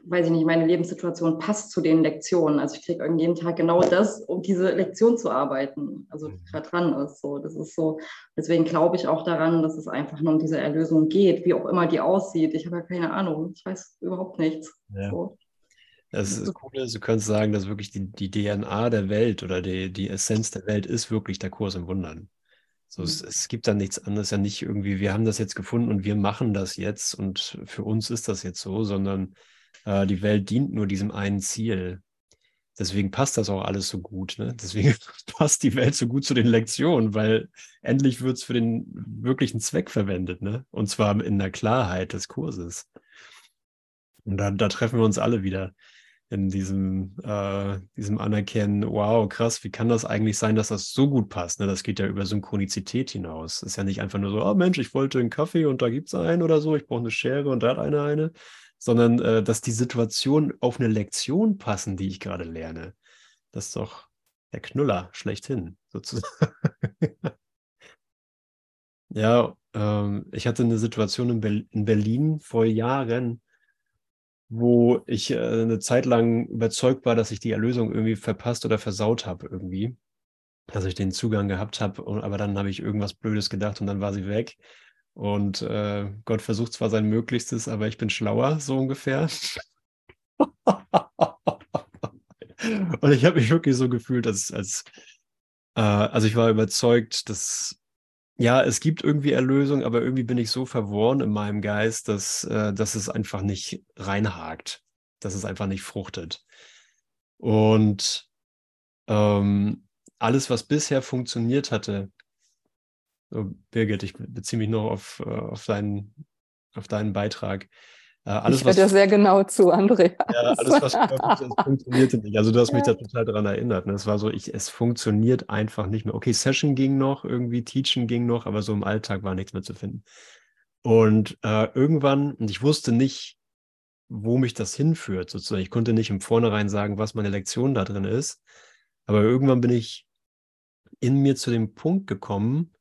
weiß ich nicht, meine Lebenssituation passt zu den Lektionen. Also ich kriege irgendwie jeden Tag genau das, um diese Lektion zu arbeiten. Also mhm. gerade dran ist so. Das ist so. Deswegen glaube ich auch daran, dass es einfach nur um diese Erlösung geht, wie auch immer die aussieht. Ich habe ja keine Ahnung. Ich weiß überhaupt nichts. Ja. So. Das ist cool, du kannst sagen, dass wirklich die, die DNA der Welt oder die, die Essenz der Welt ist wirklich der Kurs im Wundern. So, mhm. es, es, gibt da nichts anderes, ja nicht irgendwie, wir haben das jetzt gefunden und wir machen das jetzt und für uns ist das jetzt so, sondern äh, die Welt dient nur diesem einen Ziel. Deswegen passt das auch alles so gut. Ne? Deswegen passt die Welt so gut zu den Lektionen, weil endlich wird es für den wirklichen Zweck verwendet. Ne? Und zwar in der Klarheit des Kurses. Und da, da treffen wir uns alle wieder in diesem, äh, diesem Anerkennen, wow, krass, wie kann das eigentlich sein, dass das so gut passt? Ne? Das geht ja über Synchronizität hinaus. Ist ja nicht einfach nur so, oh Mensch, ich wollte einen Kaffee und da gibt es einen oder so, ich brauche eine Schere und da hat einer eine, sondern äh, dass die Situationen auf eine Lektion passen, die ich gerade lerne. Das ist doch der Knüller schlechthin, sozusagen. ja, äh, ähm, ich hatte eine Situation in, Ber in Berlin vor Jahren, wo ich äh, eine Zeit lang überzeugt war, dass ich die Erlösung irgendwie verpasst oder versaut habe irgendwie, dass ich den Zugang gehabt habe, aber dann habe ich irgendwas Blödes gedacht und dann war sie weg. Und äh, Gott versucht zwar sein Möglichstes, aber ich bin schlauer, so ungefähr. und ich habe mich wirklich so gefühlt, als, als äh, also ich war überzeugt, dass ja, es gibt irgendwie Erlösung, aber irgendwie bin ich so verworren in meinem Geist, dass, äh, dass es einfach nicht reinhakt, dass es einfach nicht fruchtet. Und ähm, alles, was bisher funktioniert hatte, so, Birgit, ich beziehe mich noch auf, äh, auf, deinen, auf deinen Beitrag, äh, alles, ich höre dir sehr genau zu, Andrea. Ja, alles, was es funktionierte nicht. Also du hast mich da total daran erinnert. Ne? Es war so, ich, es funktioniert einfach nicht mehr. Okay, Session ging noch, irgendwie Teachen ging noch, aber so im Alltag war nichts mehr zu finden. Und äh, irgendwann, und ich wusste nicht, wo mich das hinführt, sozusagen. Ich konnte nicht im Vornherein sagen, was meine Lektion da drin ist. Aber irgendwann bin ich in mir zu dem Punkt gekommen,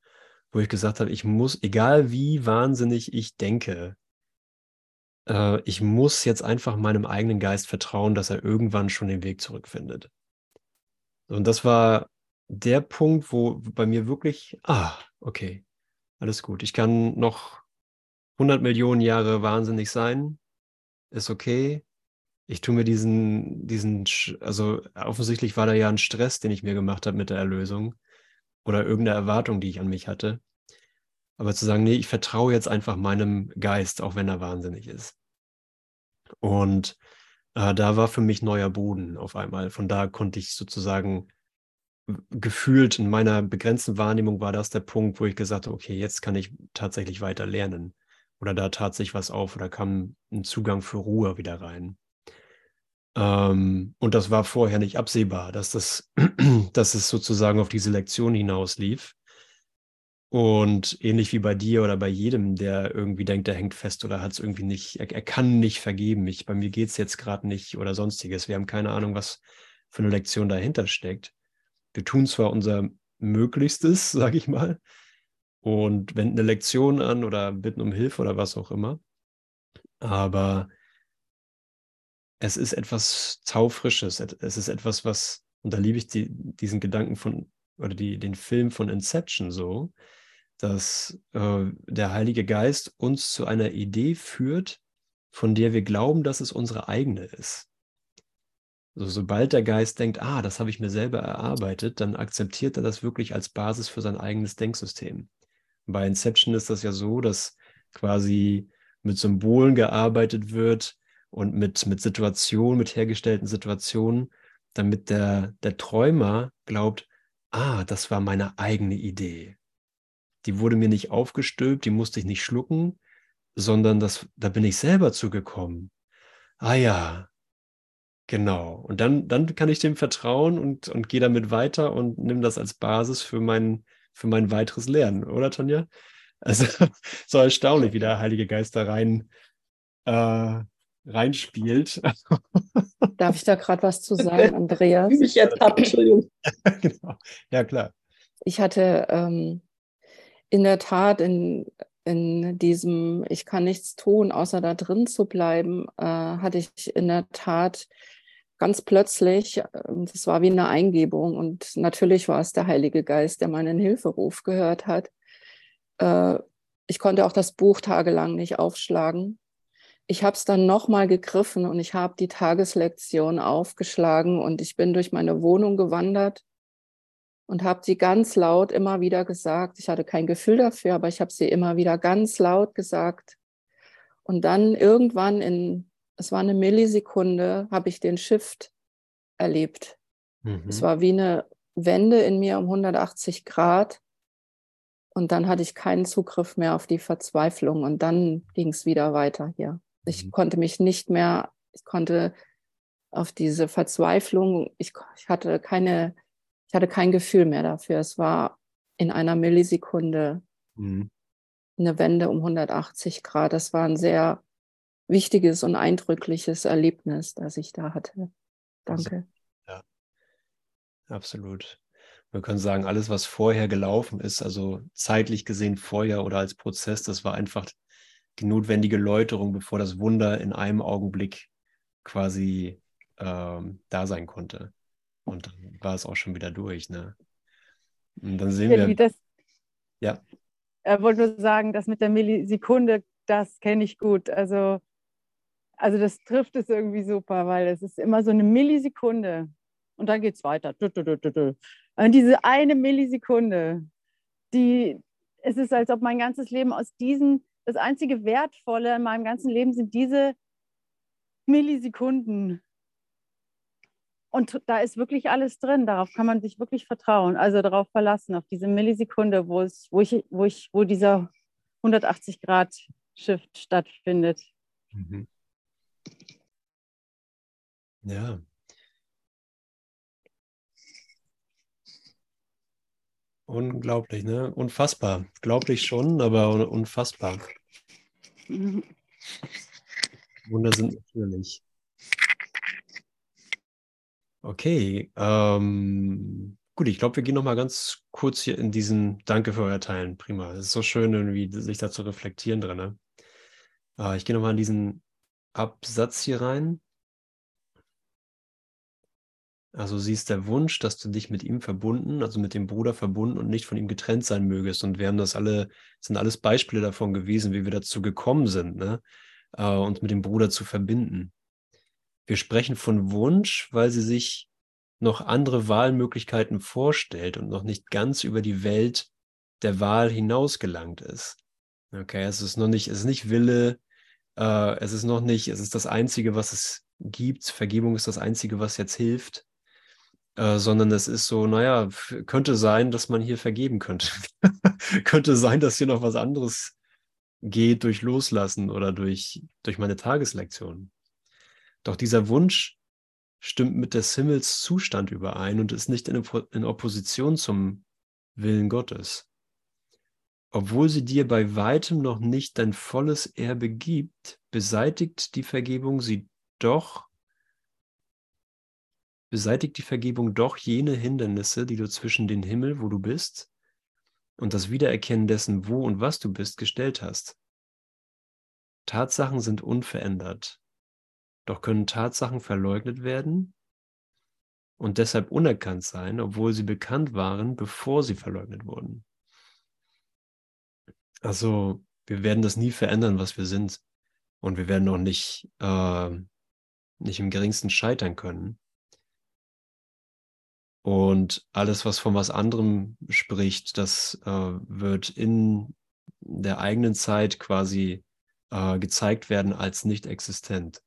wo ich gesagt habe, ich muss, egal wie wahnsinnig ich denke, äh, ich muss jetzt einfach meinem eigenen Geist vertrauen, dass er irgendwann schon den Weg zurückfindet. Und das war der Punkt, wo bei mir wirklich, ah, okay, alles gut. Ich kann noch 100 Millionen Jahre wahnsinnig sein, ist okay. Ich tue mir diesen, diesen, also offensichtlich war da ja ein Stress, den ich mir gemacht habe mit der Erlösung oder irgendeine Erwartung, die ich an mich hatte. Aber zu sagen, nee, ich vertraue jetzt einfach meinem Geist, auch wenn er wahnsinnig ist. Und äh, da war für mich neuer Boden auf einmal. Von da konnte ich sozusagen gefühlt in meiner begrenzten Wahrnehmung war das der Punkt, wo ich gesagt habe, okay, jetzt kann ich tatsächlich weiter lernen. Oder da tat sich was auf oder kam ein Zugang für Ruhe wieder rein. Ähm, und das war vorher nicht absehbar, dass, das, dass es sozusagen auf diese Lektion hinauslief. Und ähnlich wie bei dir oder bei jedem, der irgendwie denkt, der hängt fest oder hat es irgendwie nicht, er, er, kann nicht vergeben. Ich, bei mir geht es jetzt gerade nicht oder sonstiges. Wir haben keine Ahnung, was für eine Lektion dahinter steckt. Wir tun zwar unser Möglichstes, sage ich mal, und wenden eine Lektion an oder bitten um Hilfe oder was auch immer. Aber es ist etwas Taufrisches. Es ist etwas, was, und da liebe ich die, diesen Gedanken von, oder die, den Film von Inception so, dass äh, der Heilige Geist uns zu einer Idee führt, von der wir glauben, dass es unsere eigene ist. Also sobald der Geist denkt, ah, das habe ich mir selber erarbeitet, dann akzeptiert er das wirklich als Basis für sein eigenes Denksystem. Bei Inception ist das ja so, dass quasi mit Symbolen gearbeitet wird und mit, mit Situationen, mit hergestellten Situationen, damit der, der Träumer glaubt, ah, das war meine eigene Idee die wurde mir nicht aufgestülpt, die musste ich nicht schlucken, sondern das, da bin ich selber zugekommen. Ah ja, genau. Und dann, dann kann ich dem vertrauen und, und gehe damit weiter und nehme das als Basis für mein, für mein weiteres Lernen, oder Tanja? Also so erstaunlich, wie der Heilige Geist da rein, äh, reinspielt. Darf ich da gerade was zu sagen, Andreas? Ich ertappt, Entschuldigung. genau. Ja, klar. Ich hatte ähm, in der Tat in, in diesem Ich kann nichts tun, außer da drin zu bleiben, äh, hatte ich in der Tat ganz plötzlich, ähm, das war wie eine Eingebung und natürlich war es der Heilige Geist, der meinen Hilferuf gehört hat. Äh, ich konnte auch das Buch tagelang nicht aufschlagen. Ich habe es dann nochmal gegriffen und ich habe die Tageslektion aufgeschlagen und ich bin durch meine Wohnung gewandert und habe sie ganz laut immer wieder gesagt. Ich hatte kein Gefühl dafür, aber ich habe sie immer wieder ganz laut gesagt. Und dann irgendwann in, es war eine Millisekunde, habe ich den Shift erlebt. Mhm. Es war wie eine Wende in mir um 180 Grad. Und dann hatte ich keinen Zugriff mehr auf die Verzweiflung. Und dann ging es wieder weiter hier. Ich mhm. konnte mich nicht mehr, ich konnte auf diese Verzweiflung, ich, ich hatte keine ich hatte kein Gefühl mehr dafür. Es war in einer Millisekunde mhm. eine Wende um 180 Grad. Das war ein sehr wichtiges und eindrückliches Erlebnis, das ich da hatte. Danke. Ja, absolut. Wir können sagen, alles, was vorher gelaufen ist, also zeitlich gesehen vorher oder als Prozess, das war einfach die notwendige Läuterung, bevor das Wunder in einem Augenblick quasi ähm, da sein konnte. Und dann war es auch schon wieder durch. Ne? Und dann sehen Ja, wir. das, Ja, er wollte nur sagen, das mit der Millisekunde, das kenne ich gut. Also, also das trifft es irgendwie super, weil es ist immer so eine Millisekunde und dann geht es weiter. Und diese eine Millisekunde, die, es ist, als ob mein ganzes Leben aus diesen, das einzige Wertvolle in meinem ganzen Leben sind diese Millisekunden. Und da ist wirklich alles drin, darauf kann man sich wirklich vertrauen, also darauf verlassen, auf diese Millisekunde, wo, es, wo, ich, wo, ich, wo dieser 180-Grad-Shift stattfindet. Mhm. Ja. Unglaublich, ne? Unfassbar. Glaublich schon, aber un- unfassbar. Wunder sind natürlich. Okay, ähm, gut, ich glaube, wir gehen noch mal ganz kurz hier in diesen Danke für euer Teilen. Prima. Es ist so schön, irgendwie sich da zu reflektieren drin. Ne? Äh, ich gehe noch mal in diesen Absatz hier rein. Also siehst der Wunsch, dass du dich mit ihm verbunden, also mit dem Bruder verbunden und nicht von ihm getrennt sein mögest. Und wir haben das alle, sind alles Beispiele davon gewesen, wie wir dazu gekommen sind, ne? Äh, uns mit dem Bruder zu verbinden. Wir sprechen von Wunsch, weil sie sich noch andere Wahlmöglichkeiten vorstellt und noch nicht ganz über die Welt der Wahl hinausgelangt ist. Okay, es ist noch nicht, es ist nicht Wille, äh, es ist noch nicht, es ist das Einzige, was es gibt. Vergebung ist das Einzige, was jetzt hilft. Äh, sondern es ist so, naja, könnte sein, dass man hier vergeben könnte. könnte sein, dass hier noch was anderes geht durch Loslassen oder durch, durch meine Tageslektion. Doch dieser Wunsch stimmt mit des Himmels Zustand überein und ist nicht in, in Opposition zum Willen Gottes. Obwohl sie dir bei weitem noch nicht dein volles Erbe gibt, beseitigt die Vergebung sie doch, beseitigt die Vergebung doch jene Hindernisse, die du zwischen den Himmel, wo du bist, und das Wiedererkennen dessen, wo und was du bist, gestellt hast. Tatsachen sind unverändert, doch können Tatsachen verleugnet werden und deshalb unerkannt sein, obwohl sie bekannt waren, bevor sie verleugnet wurden. Also wir werden das nie verändern, was wir sind. Und wir werden auch nicht, äh, nicht im geringsten scheitern können. Und alles, was von was anderem spricht, das äh, wird in der eigenen Zeit quasi äh, gezeigt werden als nicht existent.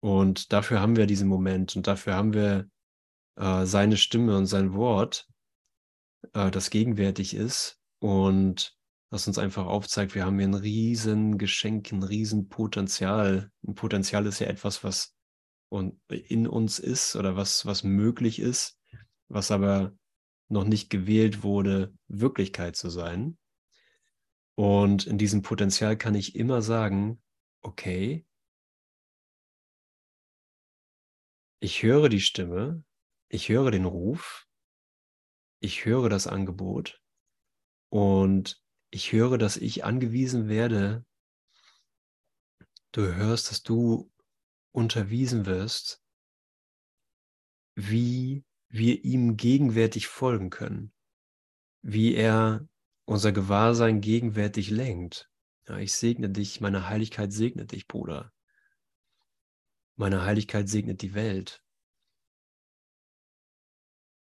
Und dafür haben wir diesen Moment und dafür haben wir äh, seine Stimme und sein Wort, äh, das gegenwärtig ist und das uns einfach aufzeigt, wir haben hier ein riesen Geschenk, ein riesen Potenzial. Ein Potenzial ist ja etwas, was und in uns ist oder was, was möglich ist, was aber noch nicht gewählt wurde, Wirklichkeit zu sein. Und in diesem Potenzial kann ich immer sagen, okay, ich höre die Stimme, ich höre den Ruf, ich höre das Angebot und ich höre, dass ich angewiesen werde. Du hörst, dass du unterwiesen wirst, wie wir ihm gegenwärtig folgen können, wie er unser Gewahrsein gegenwärtig lenkt. Ja, ich segne dich, meine Heiligkeit segnet dich, Bruder. Meine Heiligkeit segnet die Welt.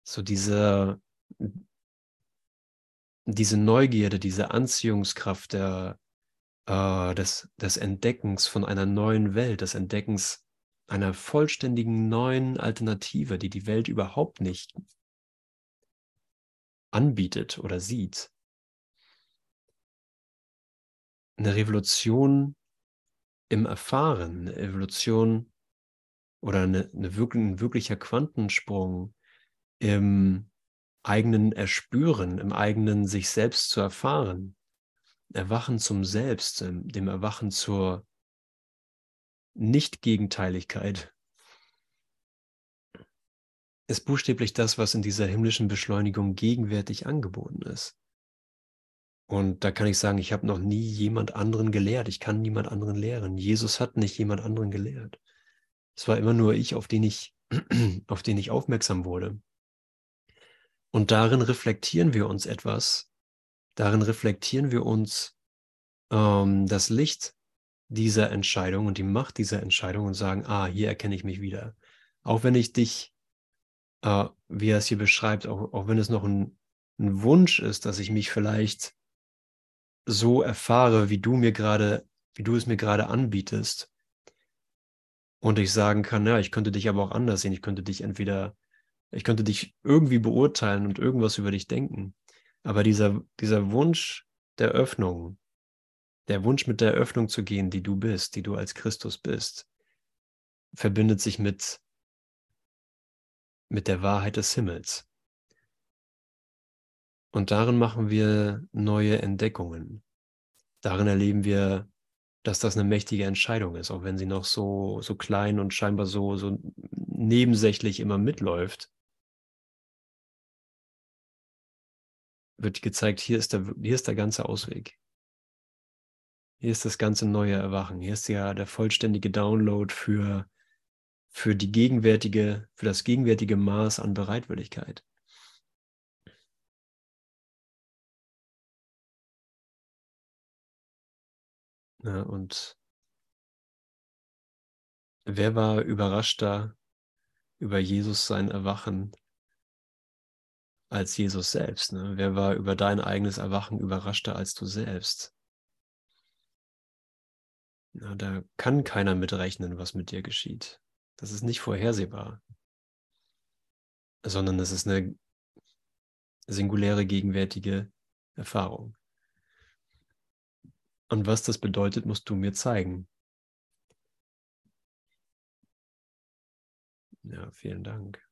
So diese, diese Neugierde, diese Anziehungskraft der, äh, des, des Entdeckens von einer neuen Welt, des Entdeckens einer vollständigen neuen Alternative, die die Welt überhaupt nicht anbietet oder sieht. Eine Revolution im Erfahren, eine Evolution oder eine, eine wirklich, ein wirklicher Quantensprung im eigenen Erspüren, im eigenen sich selbst zu erfahren. Erwachen zum Selbst, dem Erwachen zur Nicht-Gegenteiligkeit. ist buchstäblich das, was in dieser himmlischen Beschleunigung gegenwärtig angeboten ist. Und da kann ich sagen, ich habe noch nie jemand anderen gelehrt. Ich kann niemand anderen lehren. Jesus hat nicht jemand anderen gelehrt. Es war immer nur ich, auf den ich, auf den ich aufmerksam wurde. Und darin reflektieren wir uns etwas. Darin reflektieren wir uns ähm, das Licht dieser Entscheidung und die Macht dieser Entscheidung und sagen, ah, hier erkenne ich mich wieder. Auch wenn ich dich, äh, wie er es hier beschreibt, auch, auch wenn es noch ein, ein Wunsch ist, dass ich mich vielleicht so erfahre, wie du mir gerade, wie du es mir gerade anbietest. Und ich sagen kann, ja, ich könnte dich aber auch anders sehen. Ich könnte dich entweder, ich könnte dich irgendwie beurteilen und irgendwas über dich denken. Aber dieser, dieser Wunsch der Öffnung, der Wunsch mit der Öffnung zu gehen, die du bist, die du als Christus bist, verbindet sich mit, mit der Wahrheit des Himmels. Und darin machen wir neue Entdeckungen. Darin erleben wir, dass das eine mächtige Entscheidung ist, auch wenn sie noch so, so klein und scheinbar so, so nebensächlich immer mitläuft. Wird gezeigt, hier ist, der, hier ist der ganze Ausweg. Hier ist das ganze neue Erwachen. Hier ist ja der vollständige Download für, für die gegenwärtige, für das gegenwärtige Maß an Bereitwilligkeit. Ja, und wer war überraschter über Jesus sein Erwachen als Jesus selbst? Ne? Wer war über dein eigenes Erwachen überraschter als du selbst? Ja, da kann keiner mitrechnen, was mit dir geschieht. Das ist nicht vorhersehbar, sondern es ist eine singuläre gegenwärtige Erfahrung. Und was das bedeutet, musst du mir zeigen. Ja, vielen Dank.